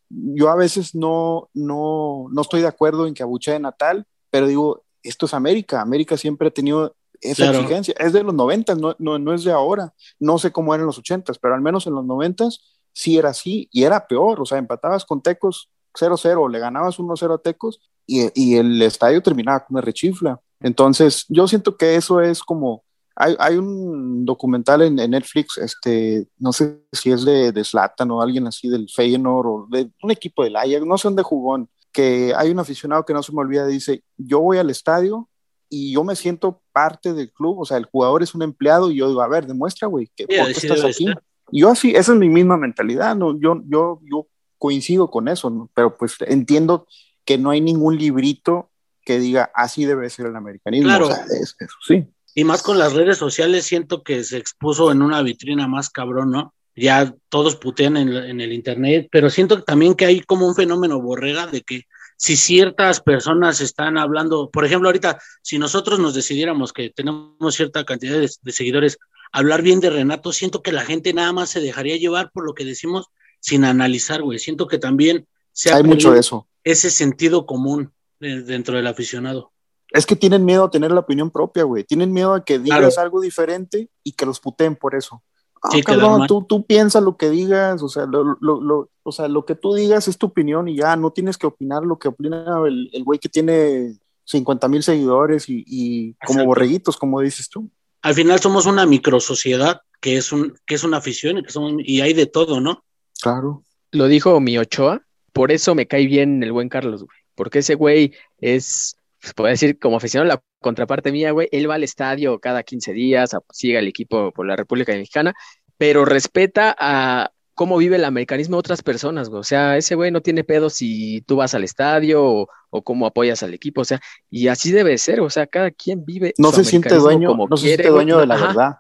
yo a veces no, no, no estoy de acuerdo en que abucheen a tal, pero digo, esto es América. América siempre ha tenido esa Claro. exigencia. Es de los noventas, no, no, no es de ahora. No sé cómo era en los ochentas, pero al menos en los noventas sí era así y era peor. O sea, empatabas con Tecos 0-0, le ganabas 1-0 a Tecos y, y el estadio terminaba con una rechifla. Entonces, yo siento que eso es como hay, hay, un documental en, en, Netflix, este, no sé si es de, de Zlatan o alguien así del Feyenoord o de un equipo del Ajax, no sé dónde jugó, que hay un aficionado que no se me olvida, dice, yo voy al estadio y yo me siento parte del club, o sea, el jugador es un empleado y yo digo, a ver, demuestra, güey, que Sí, ¿por qué estás aquí? Yo así, esa es mi misma mentalidad, ¿no? yo, yo, yo coincido con eso, ¿no? pero pues entiendo que no hay ningún librito que diga así debe ser el americanismo. Claro. O sea, es- eso sí. Y más con las redes sociales, siento que se expuso en una vitrina más cabrón, ¿no? Ya todos putean en, en el internet, pero siento también que hay como un fenómeno borrega de que si ciertas personas están hablando, por ejemplo, ahorita, si nosotros nos decidiéramos que tenemos cierta cantidad de, de seguidores, hablar bien de Renato, siento que la gente nada más se dejaría llevar por lo que decimos sin analizar, güey. Siento que también se ha Hay mucho de eso. ese sentido común de- dentro del aficionado. Es que tienen miedo a tener la opinión propia, güey. Tienen miedo a que digas Claro. algo diferente y que los puteen por eso. Ah, Sí, cabrón, tú, tú piensas lo que digas, o sea lo, lo- lo- o sea, lo que tú digas es tu opinión y ya, no tienes que opinar lo que opina el el güey que tiene 50 mil seguidores y, y como Exacto. borreguitos, como dices tú. al final somos una microsociedad que es un que es una afición y que somos y hay de todo, ¿no? Claro. Lo dijo mi Ochoa, por eso me cae bien el buen Carlos, güey. Porque ese güey es, se puede decir, como aficionado, la contraparte mía, güey. Él va al estadio cada 15 días, sigue al equipo por la República Mexicana, pero respeta a cómo vive el americanismo de otras personas, güey. O sea, ese güey no tiene pedo si tú vas al estadio o, o cómo apoyas al equipo, o sea, y así debe ser, o sea, cada quien vive No su se siente dueño, como no se siente dueño güey. de la Ajá. verdad.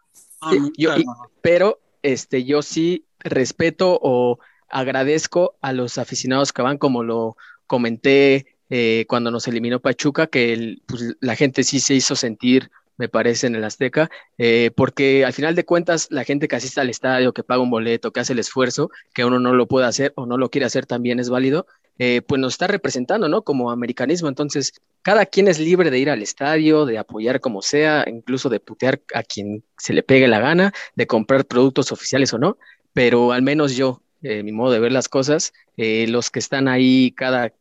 Ah, Sí, nunca, yo- y- no. pero este, yo sí respeto o agradezco a los aficionados que van, como lo comenté eh, cuando nos eliminó Pachuca, que pues, la gente sí se hizo sentir, me parece, en el Azteca, eh, porque al final de cuentas, la gente que asiste al estadio, que paga un boleto, que hace el esfuerzo, que uno no lo puede hacer o no lo quiere hacer, también es válido, eh, pues nos está representando, ¿no? Como americanismo. Entonces, cada quien es libre de ir al estadio, de apoyar como sea, incluso de putear a quien se le pegue la gana, de comprar productos oficiales o no, pero al menos yo, eh, mi modo de ver las cosas, eh, los que están ahí cada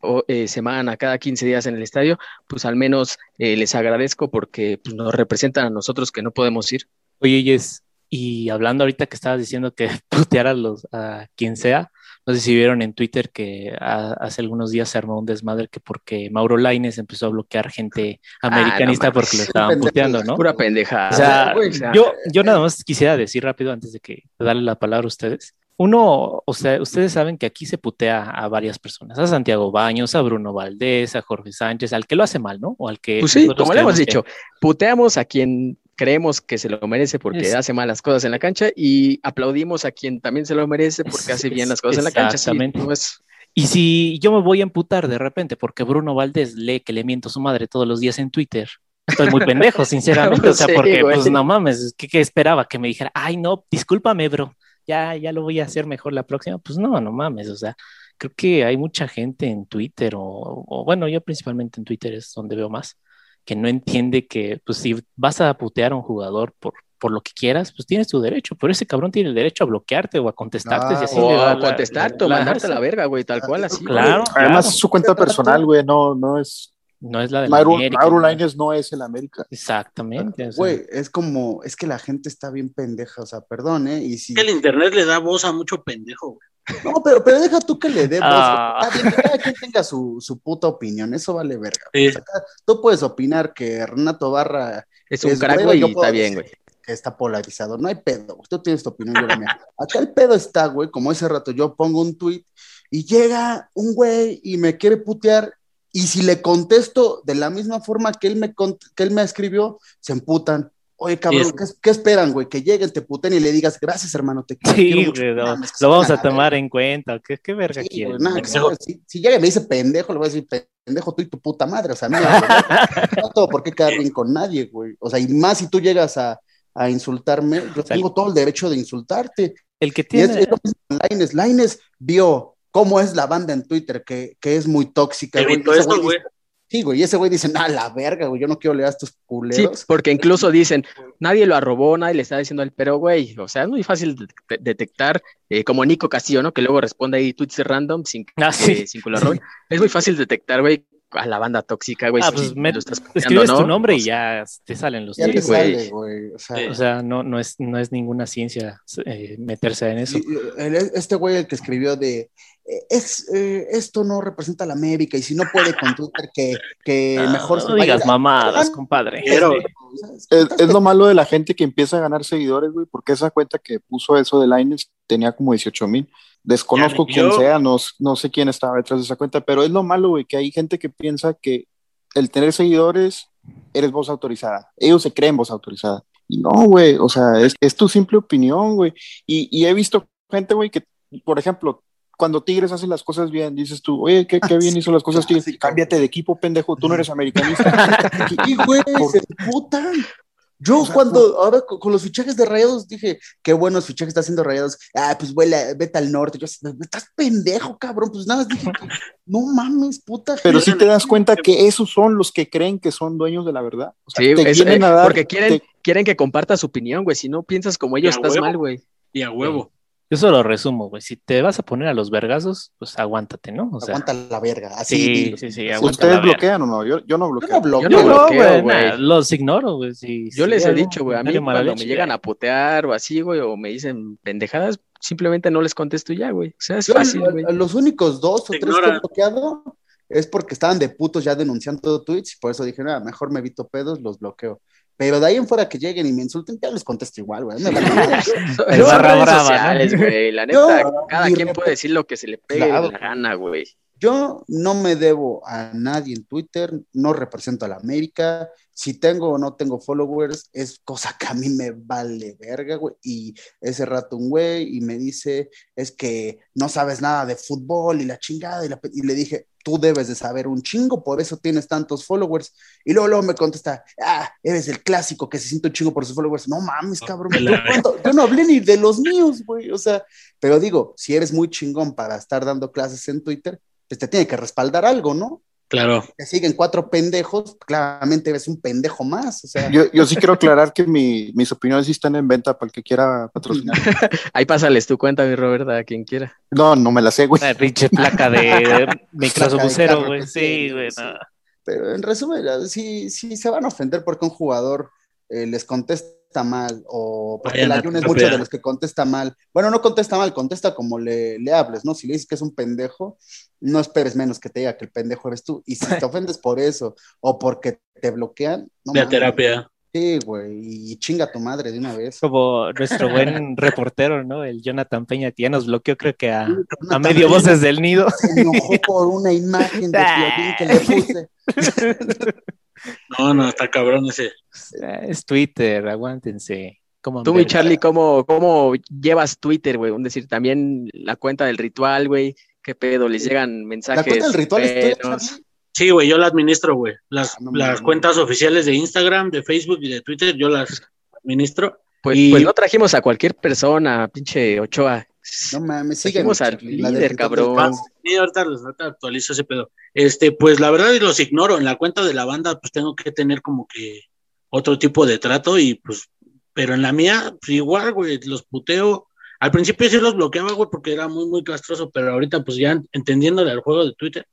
o, eh, semana, cada 15 días en el estadio, pues al menos eh, les agradezco porque pues, nos representan a nosotros que no podemos ir. Oye, Yes, y hablando ahorita que estabas diciendo que [laughs] putear a los a quien sea, no sé si vieron en Twitter que a- hace algunos días se armó un desmadre que porque Mauro Laines empezó a bloquear gente americanista Ah, no mames. porque lo estaban Pendejo. puteando, ¿no? Pura pendeja. O sea, güey, o sea, yo, yo nada más quisiera decir rápido antes de que darle la palabra a ustedes. Uno, o sea, ustedes saben que aquí se putea a varias personas, a Santiago Baños, a Bruno Valdés, a Jorge Sánchez, al que lo hace mal, ¿no? O al que Pues sí, como le hemos que- dicho, puteamos a quien creemos que se lo merece porque Es- hace malas cosas en la cancha y aplaudimos a quien también se lo merece porque hace bien las cosas en la cancha. Sí, exactamente. no es- Y si yo me voy a emputar de repente porque Bruno Valdés lee que le miento a su madre todos los días en Twitter, estoy muy pendejo, [laughs] sinceramente. O sea, porque pues no mames, ¿qué, qué esperaba? Que me dijera, ay, no, discúlpame, bro, ya, ya lo voy a hacer mejor la próxima. Pues no, no mames, o sea, creo que hay mucha gente en Twitter, o, o bueno, yo principalmente en Twitter es donde veo más, que no entiende que, pues si vas a putear a un jugador por, por lo que quieras, pues tienes tu derecho, pero ese cabrón tiene el derecho a bloquearte o a contestarte, si así o le da a la- contestarte o mandarte a la la- verga, güey, tal cual así. Claro, Además, claro. es su cuenta personal, güey, no, no es. No es la de Mauro, América, Mauro ¿no? Lainez no es el América. Exactamente. o sea, Güey, es como, es que la gente está bien pendeja, o sea, perdón, ¿eh? Y si... Que el internet le da voz a mucho pendejo, güey. No, pero, pero deja tú que le dé voz. Ah. Está bien, que cada quien tenga su, su puta opinión, eso vale verga. Sí. O sea, cada- tú puedes opinar que Renato Barra Es un es crack, güey, y está bien, güey. que está polarizado, no hay pedo, güey. tú tienes tu opinión, yo la mía. Acá el pedo está, güey, como ese rato yo pongo un tweet y llega un güey y me quiere putear y si le contesto de la misma forma que él me, que él me escribió, se emputan. Oye, cabrón, Sí, ¿qué, qué esperan, güey? Que lleguen, te puten y le digas, gracias, hermano, te quiero, Sí, quiero mucho". güey, lo, vamos a tomar verga. en cuenta. ¿Qué, qué verga Sí, quieres? güey, nada, si, si llega y me dice pendejo, le voy a decir pendejo tú y tu puta madre. O sea, no, [laughs] no tengo por qué quedar bien con nadie, güey. O sea, y más si tú llegas a, a insultarme, yo sea, tengo todo el derecho de insultarte. El que Y es, tiene. es lo mismo con Laines. Laines vio cómo es la banda en Twitter, que, que es muy tóxica, güey. Esto, güey dice- Sí, güey, y ese güey dice, nah, la verga, güey, yo no quiero leer a estos Sí, culeros. porque incluso dicen, nadie lo arrobó, nadie le está diciendo al pero, güey, o sea, es muy fácil de- de- detectar, eh, como Nico Castillo, ¿no? Que luego responde ahí tweets random sin, Ah, sí. eh, sin arroben. Es muy fácil detectar, güey, a la banda tóxica, güey. Ah, si pues me- lo estás puteando, Escribes tu ¿no? nombre O y ya te salen los tweets. güey. O sea, Sí. O sea, no, no, es, no es ninguna ciencia eh, meterse en eso. Y, el- este güey el que escribió de eh, es, eh, esto no representa a la América y si no puede con Twitter que, que Ah, mejor se no vaya- digas mamadas, compadre. Pero-. Es, es lo malo de la gente que empieza a ganar seguidores, güey, porque esa cuenta que puso eso de Lainez tenía como 18 mil. Desconozco Ya, quién yo- sea, no, no sé quién estaba detrás de esa cuenta, pero es lo malo, güey, que hay gente que piensa que el tener seguidores eres voz autorizada. Ellos se creen voz autorizada. Y no, güey, o sea, es, es tu simple opinión, güey. Y, y he visto gente, güey, que, por ejemplo, cuando Tigres hace las cosas bien, dices tú, oye, qué, qué bien [laughs] hizo las cosas Tigres. Cámbiate de equipo, pendejo, tú no eres [laughs] americanista. [laughs] Y güey, se putan. Yo O sea, cuando, ahora con, con los fichajes de rayados, dije, qué buenos fichajes está haciendo rayados. Ah, pues vuela, vete al norte. Yo, estás pendejo, cabrón. Pues nada más dije, que, [laughs] no mames, puta. Pero gente. sí te das cuenta que esos son los que creen que son dueños de la verdad. O sea, Sí, te es- vienen eh, dar- porque quieren, te- quieren que compartas su opinión, güey. Si no piensas como ellos, estás huevo. mal, güey. Y a huevo. Yo solo resumo, güey. Si te vas a poner a los vergazos, pues aguántate, ¿no? O sea, Aguanta la verga. Así. sí, sí, sí, ¿Ustedes bloquean o no? Yo, yo no Yo bloqueo. no bloqueo. Yo no no, bloqueo, güey, nah, los ignoro, güey. Si- Yo si les he dicho, güey, a mí cuando me llegan a putear o así, güey, o me dicen pendejadas, simplemente no les contesto ya, güey. O sea, es Yo, fácil, güey. los únicos dos o Te tres que he bloqueado es porque estaban de putos ya denunciando tweets y por eso dije, nada, mejor me evito pedos, los bloqueo. Pero de ahí en fuera que lleguen y me insulten, ya les contesto igual, güey. [laughs] El Son barra brava, ¿no? sociales, güey. La Yo, neta, cada quien puede decir lo que se le pegue Claro. la gana, güey. Yo no me debo a nadie en Twitter, no represento a la América. Si tengo o no tengo followers, es cosa que a mí me vale verga, güey. Y ese rato un güey y me dice, es que no sabes nada de fútbol y la chingada. Y, la pe- y le dije, tú debes de saber un chingo, por eso tienes tantos followers. Y luego, luego me contesta, ah, eres el clásico que se siente un chingo por sus followers. No mames, cabrón. de Yo, yo no hablé ni de los míos, güey. O sea, pero digo, si eres muy chingón para estar dando clases en Twitter, pues te tiene que respaldar algo, ¿no? Claro. Te siguen cuatro pendejos, claramente eres un pendejo más. O sea, Yo, yo sí quiero aclarar que mi- mis opiniones sí están en venta para el que quiera patrocinar. [laughs] Ahí pásales tu cuenta, mi Roberta, a quien quiera. No, no me la sé, güey. Una pinche placa de [laughs] microbucero, carro güey. que Sí, sí, güey. sí. no. pero en resumen, si, si se van a ofender porque un jugador eh, les contesta mal o porque Vayan la a Jun es mucho de los que contesta mal. Bueno, no contesta mal, contesta como le, le hables, ¿no? Si le dices que es un pendejo, no esperes menos que te diga que el pendejo eres tú. Y si te [laughs] ofendes por eso o porque te bloquean, no mames. terapia. Sí, güey, y chinga tu madre de una vez. Como nuestro buen [laughs] reportero, ¿no? El Jonathan Peña, que ya nos bloqueó, creo que a, a medio voces del nido. Se enojó por una imagen de que le puse. No, no, está cabrón ese. [laughs] Es Twitter, aguántense. ¿Cómo Tú, mi ver? Charlie, ¿cómo, ¿cómo llevas Twitter, güey? Es decir, también la cuenta del ritual, güey. ¿Qué pedo? ¿Les llegan La mensajes? cuenta del ritual es? Charlie. Sí, güey, yo la administro, güey. Las, Ah, no las cuentas oficiales de Instagram, de Facebook y de Twitter, yo las administro. Pues, Y- pues no trajimos a cualquier persona, pinche Ochoa. No mames, Trajimos al líder, cabrón. del- Sí, ahorita actualizo ese pedo. Este, pues la verdad los ignoro. En la cuenta de la banda, pues tengo que tener como que otro tipo de trato y pues, pero en la mía, pues igual, güey, los puteo. Al principio sí los bloqueaba, güey, porque era muy, muy castroso, pero ahorita pues ya entendiéndole al juego de Twitter,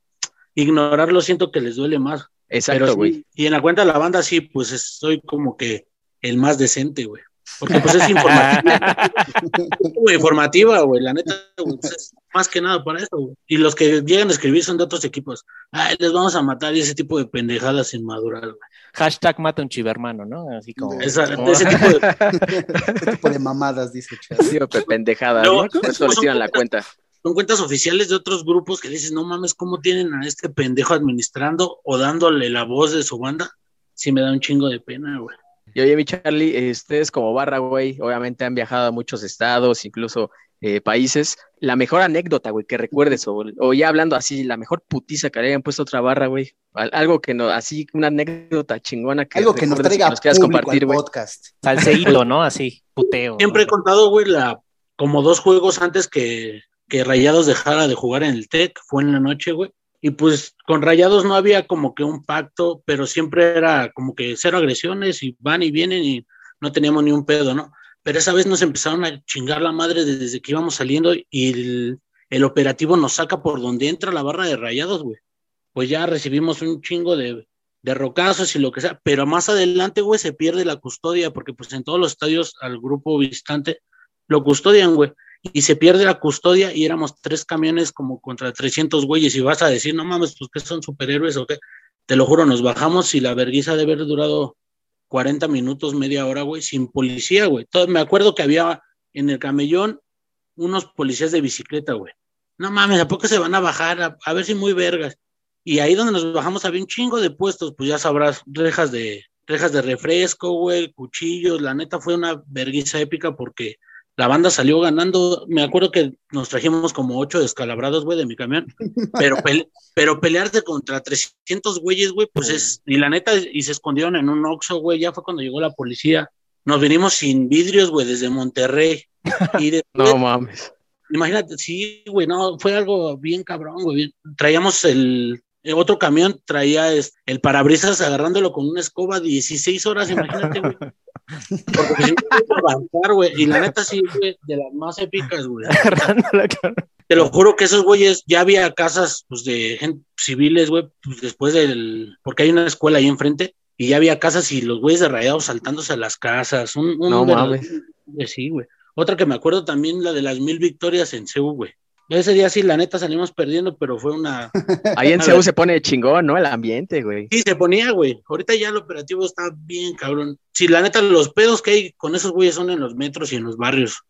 ignorarlo siento que les duele más. Exacto, sí, güey. y en la cuenta de la banda sí, pues es- soy como que el más decente, güey. Porque pues es informativa, [laughs] güey, informativa, güey, la neta, pues, es más que nada para eso, güey. Y los que llegan a escribir son de otros equipos. Ay, les vamos a matar y ese tipo de pendejadas inmaduras, güey. Hashtag mata un chivermano, ¿no? Así como. Esa- ese tipo de... Tipo de mamadas, dice Charlie. Sí, pe- pendejada, Luego, ¿no? Por eso tiran la cuenta. Son cuentas oficiales de otros grupos que dices, no mames, ¿cómo tienen a este pendejo administrando o dándole la voz de su banda? Sí me da un chingo de pena, güey. Y oye, mi Charlie, eh, ustedes como barra, güey, obviamente han viajado a muchos estados, incluso eh, países. La mejor anécdota, güey, que recuerdes, o, o ya hablando así, la mejor putiza que le hayan puesto otra barra, güey. Al- Algo que no, así, una anécdota chingona que Algo que nos traiga nos quieras compartir, güey. podcast. Salseíto, ¿no? Así, puteo. Siempre he contado, güey, la, como dos juegos antes que, que Rayados dejara de jugar en el TEC, fue en la noche, güey. Y pues con Rayados no había como que un pacto, pero siempre era como que cero agresiones y van y vienen y no teníamos ni un pedo, ¿no? Pero esa vez nos empezaron a chingar la madre desde que íbamos saliendo y el, operativo nos saca por donde entra la barra de Rayados, güey. Pues ya recibimos un chingo de, de rocazos y lo que sea, pero más adelante, güey, se pierde la custodia, porque pues en todos los estadios al grupo visitante lo custodian, güey, y se pierde la custodia y éramos tres camiones como contra 300 güeyes y vas a decir, no mames, pues que son superhéroes o qué, te lo juro, nos bajamos y la vergüenza de haber durado 40 minutos, media hora, güey, sin policía, güey. Todo- Me acuerdo que había en el camellón unos policías de bicicleta, güey. No mames, ¿a poco se van a bajar? A, ver si muy vergas. Y ahí donde nos bajamos había un chingo de puestos, pues ya sabrás, rejas de, rejas de refresco, güey, cuchillos. La neta fue una vergüenza épica porque la banda salió ganando. Me acuerdo que nos trajimos como ocho descalabrados, güey, de mi camión. Pero, [laughs] pero pelearte contra 300 güeyes, güey, pues es. Y la neta, y se escondieron en un Oxxo, güey. Ya fue cuando llegó la policía. Nos vinimos sin vidrios, güey, desde Monterrey. [laughs] Y no mames. Imagínate, sí, güey, no, fue algo bien cabrón, güey. Traíamos el, otro camión, traía el parabrisas agarrándolo con una escoba 16 horas, imagínate, güey. [laughs] Porque si avanzar, güey. Y la neta, sí, güey, de las más épicas, güey. Te lo juro que esos güeyes, ya había casas, pues, de gente civiles, güey, pues después del. Porque hay una escuela ahí enfrente, y ya había casas y los güeyes de rayados saltándose a las casas. Un, no mames. Sí, güey. Otra que me acuerdo también, la de las mil victorias en Ceú, güey. Ese día sí, la neta, salimos perdiendo, pero fue una... [laughs] Ahí en Ceú se pone chingón, ¿no? El ambiente, güey. Sí, se ponía, güey. Ahorita ya el operativo está bien, cabrón. Sí, la neta, los pedos que hay con esos güeyes son en los metros y en los barrios,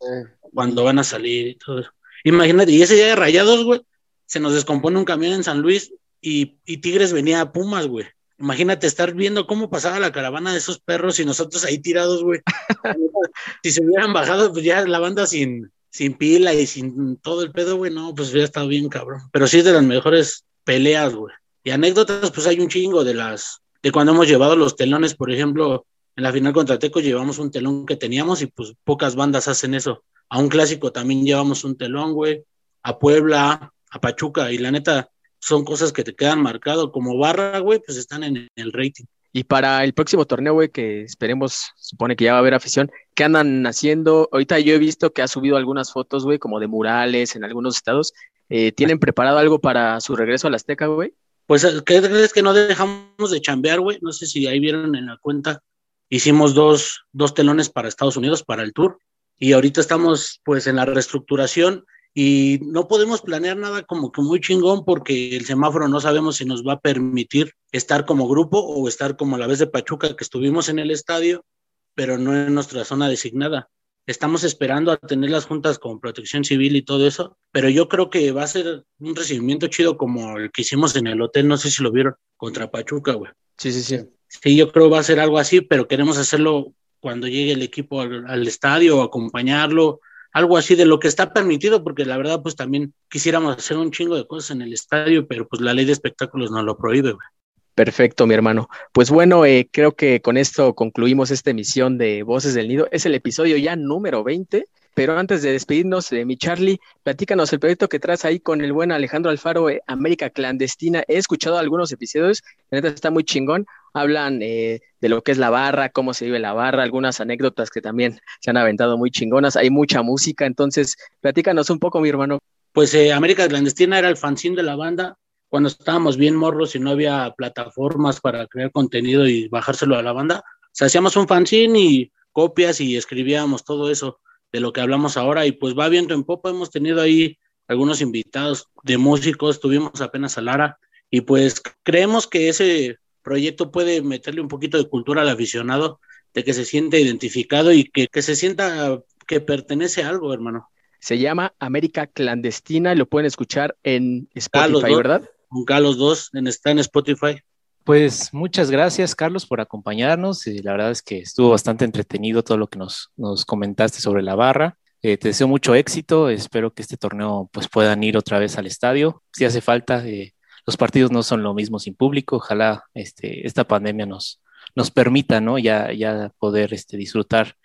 cuando van a salir y todo eso. Imagínate, y ese día de rayados, güey, se nos descompone un camión en San Luis y, y Tigres venía a Pumas, güey. Imagínate estar viendo cómo pasaba la caravana de esos perros y nosotros ahí tirados, güey. [laughs] si se hubieran bajado, pues ya la banda sin, sin pila y sin todo el pedo, güey, no, pues hubiera estado bien cabrón. Pero sí es de las mejores peleas, güey. Y anécdotas, pues hay un chingo de las, de cuando hemos llevado los telones, por ejemplo, en la final contra Teco llevamos un telón que teníamos y pues pocas bandas hacen eso. A un clásico también llevamos un telón, güey. A Puebla, a Pachuca, y la neta, son cosas que te quedan marcado como barra, güey, pues están en el rating. Y para el próximo torneo, güey, que esperemos, supone que ya va a haber afición, ¿qué andan haciendo? Ahorita yo he visto que ha subido algunas fotos, güey, como de murales en algunos estados. Eh, ¿Tienen preparado algo para su regreso a la Azteca, güey? Pues, ¿qué crees que no dejamos de chambear, güey? No sé si ahí vieron en la cuenta. Hicimos dos, dos telones para Estados Unidos, para el tour. Y ahorita estamos, pues, en la reestructuración y no podemos planear nada como que muy chingón porque el semáforo no sabemos si nos va a permitir estar como grupo o estar como la vez de Pachuca que estuvimos en el estadio, pero no en nuestra zona designada. Estamos esperando a tener las juntas con protección civil y todo eso, pero yo creo que va a ser un recibimiento chido como el que hicimos en el hotel, no sé si lo vieron, contra Pachuca, güey. Sí, sí, sí. Sí, yo creo va a ser algo así, pero queremos hacerlo cuando llegue el equipo al, al estadio, acompañarlo, algo así de lo que está permitido, porque la verdad, pues también quisiéramos hacer un chingo de cosas en el estadio, pero pues la ley de espectáculos no lo prohíbe, güey. Perfecto, mi hermano. Pues bueno, eh, creo que con esto concluimos esta emisión de Voces del Nido. Es el episodio ya número 20. Pero antes de despedirnos, de mi Charlie, platícanos el proyecto que traes ahí con el buen Alejandro Alfaro, eh, América Clandestina. He escuchado algunos episodios, la neta está muy chingón. Hablan eh, de lo que es la barra, cómo se vive la barra, algunas anécdotas que también se han aventado muy chingonas. Hay mucha música, entonces platícanos un poco, mi hermano. Pues eh, América Clandestina era el fanzine de la banda cuando estábamos bien morros y no había plataformas para crear contenido y bajárselo a la banda. O sea, hacíamos un fanzine y copias y escribíamos todo eso de lo que hablamos ahora y pues va viendo en popa, hemos tenido ahí algunos invitados de músicos, tuvimos apenas a Lara y pues creemos que ese proyecto puede meterle un poquito de cultura al aficionado, de que se sienta identificado y que, se sienta que pertenece a algo, hermano. Se llama América Clandestina y lo pueden escuchar en Spotify, ¿verdad? Con Carlos 2, en, está en Spotify. Pues muchas gracias, Carlos, por acompañarnos. la verdad es que estuvo bastante entretenido todo lo que nos, nos comentaste sobre la barra. Eh, te deseo mucho éxito. Espero que este torneo pues puedan ir otra vez al estadio. Si hace falta, eh, los partidos no son lo mismo sin público. Ojalá este, esta pandemia nos, nos permita ¿no? ya, ya poder este, disfrutar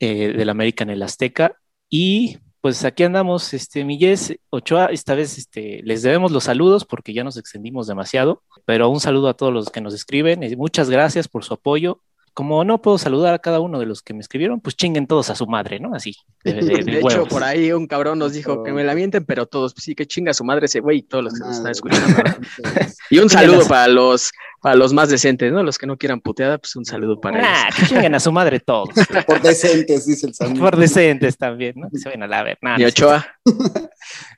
eh, del América en el Azteca. Y pues aquí andamos, este, Millés, Ochoa, esta vez este, les debemos los saludos porque ya nos extendimos demasiado, pero un saludo a todos los que nos escriben, muchas gracias por su apoyo como no puedo saludar a cada uno de los que me escribieron, pues chinguen todos a su madre, ¿no? Así. De, [laughs] hecho, por ahí un cabrón nos dijo que me la mienten, pero todos, pues sí, que chinga a su madre ese güey y todos los que nos están escuchando. [laughs] y un saludo para los, para los más decentes, ¿no? Los que no quieran puteada, pues un saludo para ah, ellos. chinguen a su madre todos. [laughs] por decentes, dice el Samuel. Por decentes también, ¿no? Que se ven a la ver. y Ochoa.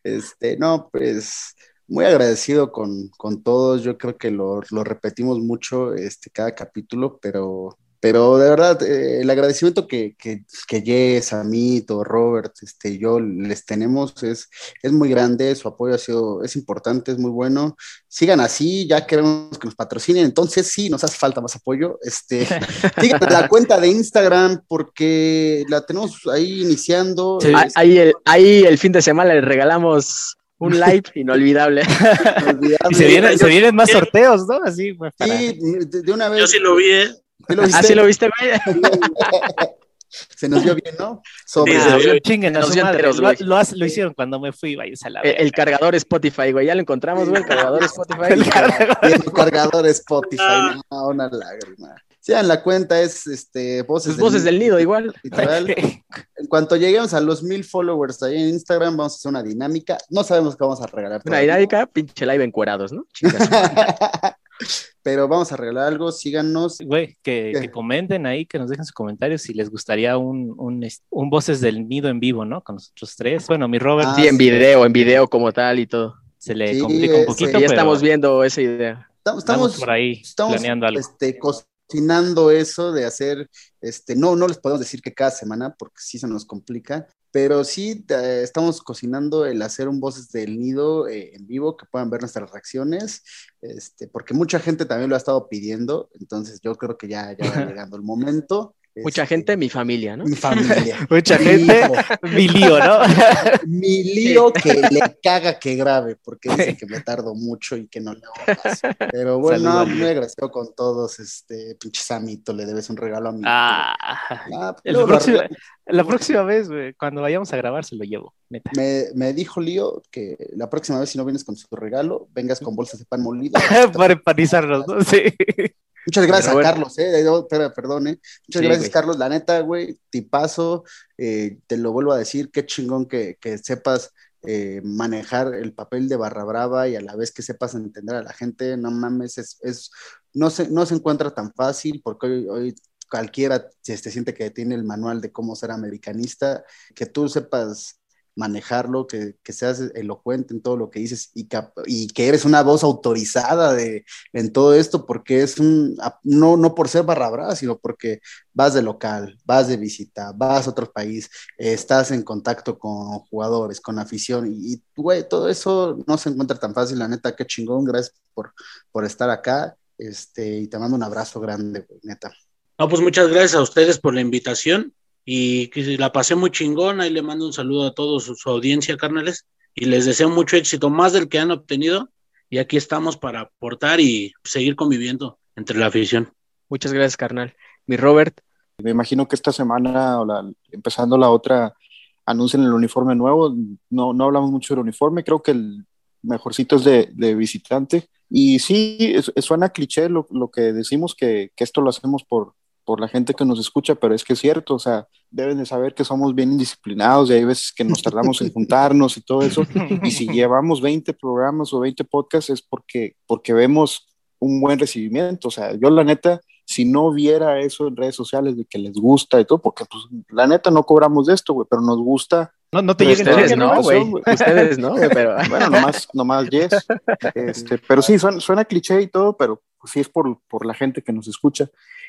este, no, pues muy agradecido con, con todos. Yo creo que lo, lo repetimos mucho este, cada capítulo, pero Pero de verdad, eh, el agradecimiento que, que, que Jess, Amito, Robert, este, yo les tenemos es, es muy grande, su apoyo ha sido, es importante, es muy bueno. Sigan así, ya queremos que nos patrocinen, entonces sí, nos hace falta más apoyo. Este, [laughs] sigan la cuenta de Instagram porque la tenemos ahí iniciando. Sí, Este, ahí, el, ahí el fin de semana le regalamos un [laughs] live inolvidable. inolvidable. Y se vienen, se vienen más sorteos, ¿no? Así, pues, para- Sí, de, de una vez. Yo sí lo vi, ¿eh? ¿Sí lo ¿Ah, viste? sí lo viste, güey? [laughs] Se nos dio bien, ¿no? Sobre Sí, Ah, se vio- chinguen a nos su madre. enteros, Lo, güey. lo hace- lo hicieron cuando me fui, vayas a la El, cargador Spotify, güey. Ya lo encontramos, güey. El cargador [laughs] Spotify. El cargador. y el cargador Spotify, no, una lágrima. Sigan la cuenta, es este, voces, Sus voces del nido, igual. literal. En cuanto lleguemos a los mil followers ahí en Instagram, vamos a hacer una dinámica. No sabemos qué vamos a regalar. Una dinámica, pinche live encuerados, ¿no? Chicas. [laughs] Pero vamos a regalar algo, síganos. Güey, que, comenten ahí, que nos dejen sus comentarios si les gustaría un, un, un Voces del Nido en vivo, ¿no? Con nosotros tres. Bueno, mi Robert Ah, Sí, en video, en video como tal y todo. se le sí, complica un ese- poquito, Sí, ya pero estamos viendo esa idea. Estamos, por ahí estamos planeando algo. este, cocinando eso de hacer, este, no, no les podemos decir que cada semana porque sí se nos complica, pero sí eh, estamos cocinando el hacer un Voces del Nido eh, en vivo, que puedan ver nuestras reacciones, este, porque mucha gente también lo ha estado pidiendo, entonces yo creo que ya, ya va [laughs] llegando el momento. Mucha Este, gente, mi familia, ¿no? Mi familia. [laughs] Mucha Mi gente, hijo, mi lío, ¿no? [laughs] mi lío que le caga que grabe, porque dice que me tardo mucho y que no le hago caso. Pero [laughs] bueno, Saludos, muy agradecido con todos, este, pinche Samito, le debes un regalo a mi. Ah, Ah, el próximo- la- la próxima vez, güey, cuando vayamos a grabar, se lo llevo, neta. me, me dijo Lío que la próxima vez si no vienes con su regalo, vengas con bolsas de pan molido. Para empanizarnos, ¿no? Sí. Muchas gracias a Roberto. Carlos, eh. no, perdón, eh. Muchas Sí, gracias, güey. Carlos. La neta, güey, tipazo. eh, te lo vuelvo a decir, qué chingón que, que sepas eh, manejar el papel de barra brava y a la vez que sepas entender a la gente. No mames, es, es no, se, no se encuentra tan fácil porque hoy, hoy cualquiera se, se siente que tiene el manual de cómo ser americanista, que tú sepas manejarlo, que, que seas elocuente en todo lo que dices y, que eres una voz autorizada de, en todo esto, porque es un, no, no por ser barra sino porque vas de local, vas de visita, vas a otro país, estás en contacto con jugadores, con afición, y, todo eso no se encuentra tan fácil, la neta, qué chingón, gracias por, por estar acá, este, y te mando un abrazo grande, güey, neta. No, pues muchas gracias a ustedes por la invitación y que la pasé muy chingón. Ahí le mando un saludo a todos su, su audiencia, carnales, y les deseo mucho éxito, más del que han obtenido. Y aquí estamos para aportar y seguir conviviendo entre la afición. Muchas gracias, carnal. Mi Robert, Me imagino que esta semana, o la- empezando la otra, anuncien el uniforme nuevo. No, no hablamos mucho del uniforme, creo que el mejorcito es de, de visitante. Y sí, es- es- suena cliché lo, lo que decimos, que, que esto lo hacemos por, por la gente que nos escucha, pero es que es cierto, o sea, deben de saber que somos bien indisciplinados y hay veces que nos tardamos en juntarnos y todo eso. Y si llevamos 20 programas o 20 podcasts es porque, porque vemos un buen recibimiento. O sea, yo la neta, si no viera eso en redes sociales de que les gusta y todo, porque pues la neta no cobramos de esto, güey, pero nos gusta. No, no te lleguen ustedes no, güey. Ustedes no, güey, pero [laughs] Bueno, nomás, nomás yes. Este, pero sí, suena, suena cliché y todo, pero pues, sí es por, por la gente que nos escucha.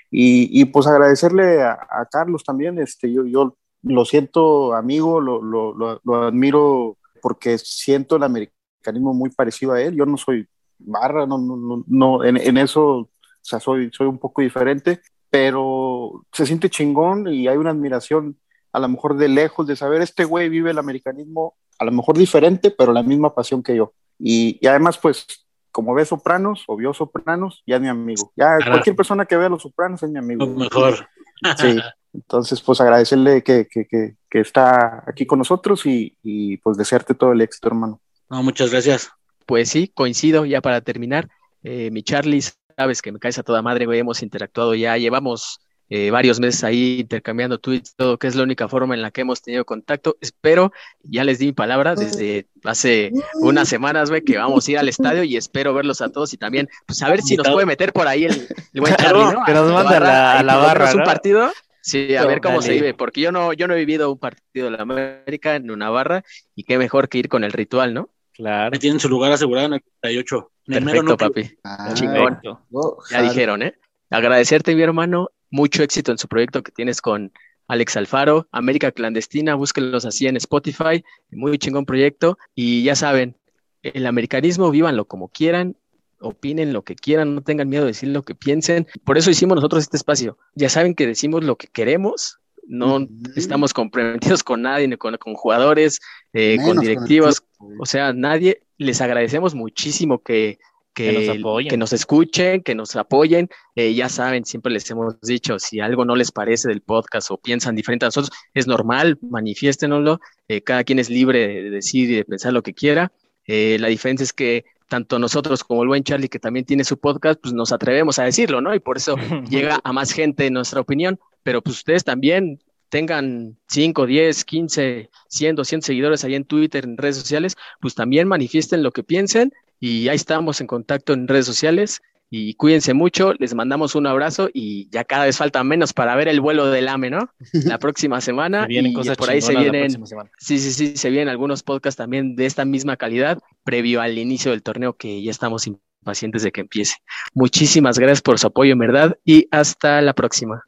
Y, pues agradecerle a, Carlos también, este, yo, yo lo siento amigo, lo, lo, lo, admiro porque siento el americanismo muy parecido a él. Yo no soy barra, no, no, no, en, en eso, o sea, soy, soy un poco diferente, pero se siente chingón y hay una admiración a lo mejor de lejos de saber este güey vive el americanismo a lo mejor diferente, pero la misma pasión que yo. Y además, pues, como ve Sopranos o vio Sopranos, ya es mi amigo. Ya Carajo. cualquier persona que vea los Sopranos es mi amigo. Lo mejor. [laughs] Sí. Entonces, pues agradecerle que, que, que, que está aquí con nosotros y, y, pues desearte todo el éxito, hermano. No, muchas gracias. pues sí, coincido ya para terminar. Eh, mi Charlie, sabes que me caes a toda madre, güey. Hemos interactuado ya, llevamos eh, varios meses ahí intercambiando tweets, todo, que es la única forma en la que hemos tenido contacto. Espero, ya les di mi palabra desde hace unas semanas, güey, que vamos a ir al estadio y espero verlos a todos y también, pues a ver si nos puede meter por ahí el, el buen [laughs] Charlie, ¿no? Que nos manda a la- a la barra, menos un ¿no? partido. Sí, a ver cómo se vive, porque yo no, yo no he vivido un partido de la América en una barra y qué mejor que ir con el ritual, ¿no? Claro. Me tienen su lugar asegurado en el 38. En el mero Perfecto, papi. Ah, Chingón. Perfecto. Ya dijeron, ¿eh? Agradecerte, mi hermano, mucho éxito en su proyecto que tienes con Alex Alfaro, América Clandestina, búsquenlos así en Spotify, muy chingón proyecto. Y ya saben, el americanismo, vívanlo como quieran, opinen lo que quieran, no tengan miedo de decir lo que piensen. Por eso hicimos nosotros este espacio. Ya saben que decimos lo que queremos, no estamos comprometidos con nadie, ni con, jugadores, eh, con directivos, o sea, nadie, les agradecemos muchísimo que, que, nos, escuchen, que nos apoyen. Eh, ya saben, siempre les hemos dicho, si algo no les parece del podcast o piensan diferente a nosotros, es normal, manifiéstenoslo. Eh, cada quien es libre de decir y de pensar lo que quiera. Eh, la diferencia es que tanto nosotros como el buen Charlie, que también tiene su podcast, pues nos atrevemos a decirlo, ¿no? Y por eso [laughs] llega a más gente nuestra opinión. Pero pues ustedes también tengan 5, 10, 15, 100, 200 seguidores ahí en Twitter, en redes sociales, pues también manifiesten lo que piensen y ahí estamos en contacto en redes sociales. Y cuídense mucho, les mandamos un abrazo y ya cada vez falta menos para ver el vuelo del AME, ¿no? [laughs] La próxima semana. vienen cosas por ahí se vienen. Sí, sí, sí, se vienen algunos podcasts también de esta misma calidad previo al inicio del torneo que ya estamos impacientes de que empiece. Muchísimas gracias por su apoyo, en verdad, y hasta la próxima.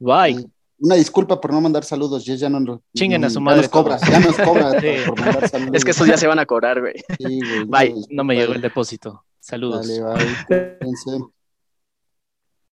Bye. Una disculpa por no mandar saludos, ya, ya no Chinguen a su madre. Ya nos cobras, [laughs] ya nos cobras por mandar saludos. Es que estos ya se van a cobrar, güey. Bye. No me llegó el depósito. Saludos. Dale, bye.